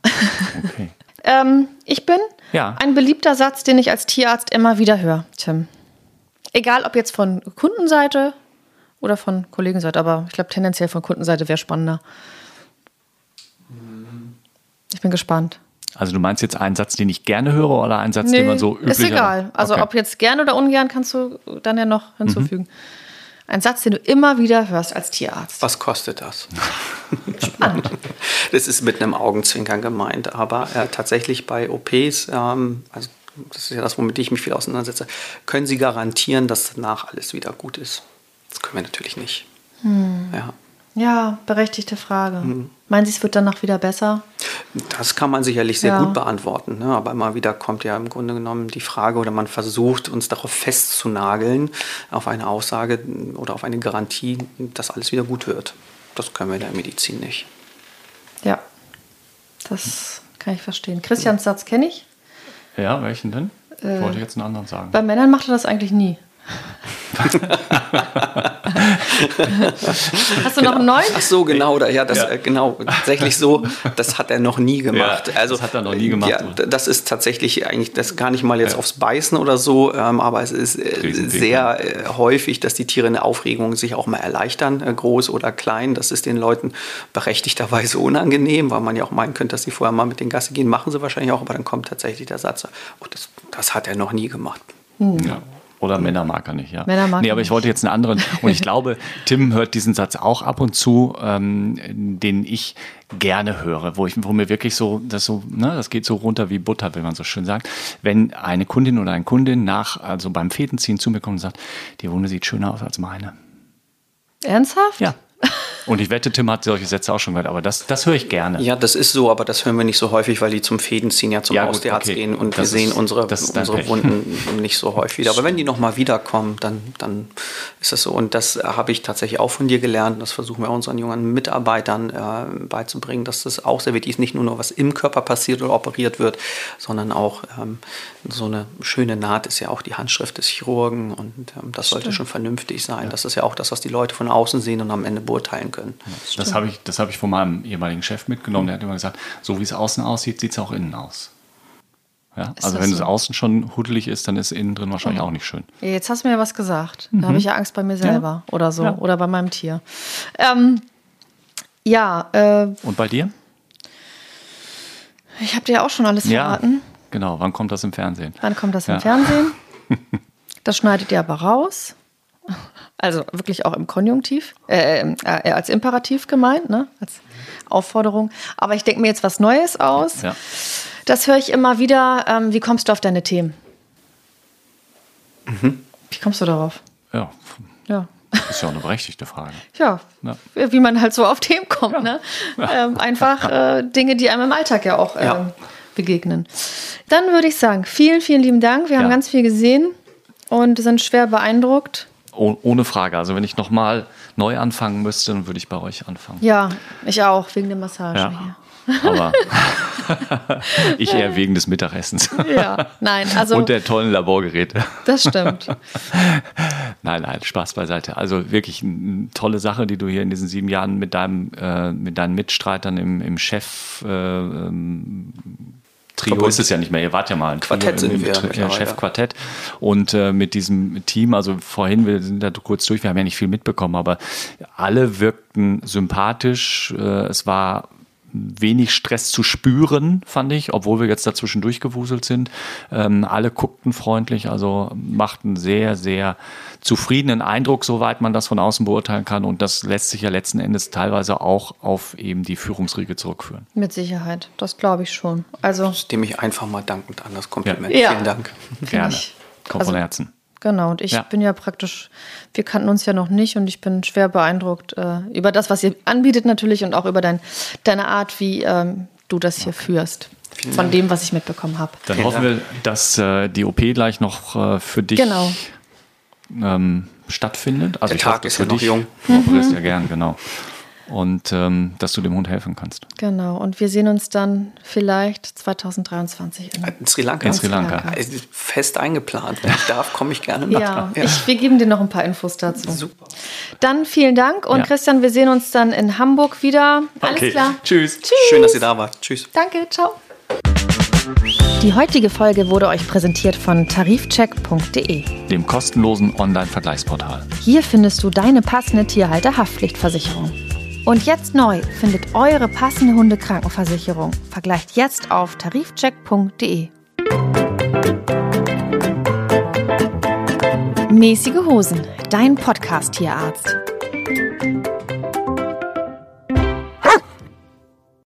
Okay. ähm, ich bin Ja. ein beliebter Satz, den ich als Tierarzt immer wieder höre, Tim. Egal ob jetzt von Kundenseite oder von Kollegenseite, aber ich glaube tendenziell von Kundenseite wäre spannender. Ich bin gespannt. Also du meinst jetzt einen Satz, den ich gerne höre oder einen Satz, den man so üblich ist egal. Also okay. ob jetzt gern oder ungern kannst du dann ja noch hinzufügen. Ein Satz, den du immer wieder hörst als Tierarzt. Was kostet das? Spannend. Das ist mit einem Augenzwinkern gemeint, aber äh, tatsächlich bei OPs, ähm, also das ist ja das, womit ich mich viel auseinandersetze, können Sie garantieren, dass danach alles wieder gut ist? Das können wir natürlich nicht. Hm. Ja. Ja, berechtigte Frage. Mhm. Meinen Sie, es wird danach wieder besser? Das kann man sicherlich sehr Ja. gut beantworten, ne? aber immer wieder kommt ja im Grunde genommen die Frage oder man versucht uns darauf festzunageln, auf eine Aussage oder auf eine Garantie, dass alles wieder gut wird. Das können wir in der Medizin nicht. Ja, das kann ich verstehen. Christians Satz kenne ich. Ja, welchen denn? Ich wollte jetzt einen anderen sagen. Bei Männern macht er das eigentlich nie. Hast du noch einen neuen? Ach so, genau, da, ja, das, Äh, genau, tatsächlich so, das hat er noch nie gemacht. Ja, also, das hat er noch nie gemacht. Ja, das ist tatsächlich eigentlich, das gar nicht mal jetzt aufs Beißen oder so, ähm, aber es ist äh, sehr äh, häufig, dass die Tiere in der Aufregung sich auch mal erleichtern, äh, groß oder klein. Das ist den Leuten berechtigterweise unangenehm, weil man ja auch meinen könnte, dass sie vorher mal mit den Gasse gehen, machen sie wahrscheinlich auch, aber dann kommt tatsächlich der Satz, oh, das, das hat er noch nie gemacht. Ja. Oder Männer mag er nicht, ja. Männer mag nee, er aber ich wollte jetzt einen anderen. Und ich glaube, Tim hört diesen Satz auch ab und zu, ähm, den ich gerne höre, wo, ich, wo mir wirklich so, das so, ne, das geht so runter wie Butter, wenn man so schön sagt. Wenn eine Kundin oder ein Kundin nach, also beim Fetenziehen zu mir kommt und sagt, die Wunde sieht schöner aus als meine. Ernsthaft? Ja. Und ich wette, Tim hat solche Sätze auch schon gehört, aber das, das höre ich gerne. Ja, das ist so, aber das hören wir nicht so häufig, weil die zum Fädenziehen ja zum Ja, gut, Haustierarzt okay. gehen und Das wir sehen ist- unsere, dein unsere Pech. Wunden nicht so häufig wieder. Aber wenn die nochmal wiederkommen, dann, dann ist das so. Und das habe ich tatsächlich auch von dir gelernt. Das versuchen wir unseren jungen Mitarbeitern äh, beizubringen, dass das auch sehr wichtig ist, nicht nur, nur was im Körper passiert oder operiert wird, sondern auch ähm, so eine schöne Naht ist ja auch die Handschrift des Chirurgen und ähm, das sollte schon vernünftig sein. Das ist ja auch das, was die Leute von außen sehen und am Ende beurteilen können. Das habe ich, das habe ich von meinem ehemaligen Chef mitgenommen. Der hat immer gesagt, so wie es außen aussieht, sieht es auch innen aus. Ja? Also wenn es so? außen schon huddelig ist, dann ist innen drin wahrscheinlich auch nicht schön. Ja, Jetzt hast du mir ja was gesagt. Da habe ich ja Angst bei mir selber oder so. Mhm. Ja. Oder bei meinem Tier. Ähm, ja, äh, Und bei dir? ich habe dir ja auch schon alles verraten. Genau, wann kommt das im Fernsehen? Wann kommt das im Ja. Fernsehen? Das schneidet ihr aber raus. Also wirklich auch im Konjunktiv, äh, äh, als Imperativ gemeint, ne? als Aufforderung. Aber ich denke mir jetzt was Neues aus. Ja. Das höre ich immer wieder. Ähm, wie kommst du auf deine Themen? Mhm. Wie kommst du darauf? Ja, Ja. ist ja auch eine berechtigte Frage. Ja, Ja. wie man halt so auf Themen kommt. Ne? Ähm, einfach äh, Dinge, die einem im Alltag ja auch ähm, Ja. begegnen. Dann würde ich sagen, vielen, vielen lieben Dank. Wir haben Ja. ganz viel gesehen und sind schwer beeindruckt. Oh, ohne Frage. Also wenn ich nochmal neu anfangen müsste, dann würde ich bei euch anfangen. Ja, ich auch, wegen der Massage Ja. Aber ich eher wegen des Mittagessens. hier. Ja, nein, also Und der tollen Laborgeräte. das stimmt. Nein, nein, Spaß beiseite. Also wirklich eine tolle Sache, die du hier in diesen sieben Jahren mit deinem, äh, mit deinen Mitstreitern im, im Chef äh, ähm, Trio Verbund. ist es ja nicht mehr. Ihr wart ja mal ein Quartett Trio sind wir Tri- ja, mittlerweile. Chefquartett. Und äh, mit diesem Team, also vorhin, wir sind da kurz durch, wir haben ja nicht viel mitbekommen, aber alle wirkten sympathisch. Äh, es war wenig Stress zu spüren, fand ich, obwohl wir jetzt dazwischen durchgewuselt sind. Ähm, alle guckten freundlich, also machten sehr, sehr zufriedenen Eindruck, soweit man das von außen beurteilen kann. Und das lässt sich ja letzten Endes teilweise auch auf eben die Führungsriege zurückführen. Mit Sicherheit, das glaube ich schon. Also, Dem ich einfach mal dankend an das Kompliment. Ja. Vielen Dank. Gerne. Kommt also- von Herzen. Genau. Und ich Ja. bin ja praktisch, wir kannten uns ja noch nicht und ich bin schwer beeindruckt äh, über das, was ihr anbietet natürlich und auch über dein, deine Art, wie ähm, du das hier führst. Von dem, was ich mitbekommen habe. Dann Vielen hoffen Dank. wir, dass äh, die OP gleich noch äh, für dich Genau. ähm, stattfindet. Also Der ich Tag hoffe, ist ja für noch dich- jung. Operierst ja gern, genau. Und ähm, dass du dem Hund helfen kannst. Genau. Und wir sehen uns dann vielleicht 2023 in In Sri Lanka. In Sri Lanka. Es ist Fest eingeplant. Wenn ich darf, komme ich gerne mit. Ja, Ich, wir geben dir noch ein paar Infos dazu. Super. Dann vielen Dank und Ja. Christian, wir sehen uns dann in Hamburg wieder. Alles Okay. klar. Tschüss. Schön, dass ihr da wart. Tschüss. Danke, ciao. Die heutige Folge wurde euch präsentiert von tarifcheck.de. Dem kostenlosen Online-Vergleichsportal. Hier findest du deine passende Tierhalter-Haftpflichtversicherung. Und jetzt neu findet eure passende Hundekrankenversicherung. Vergleicht jetzt auf tarifcheck.de. Mäßige Hosen, dein Podcast-Tierarzt.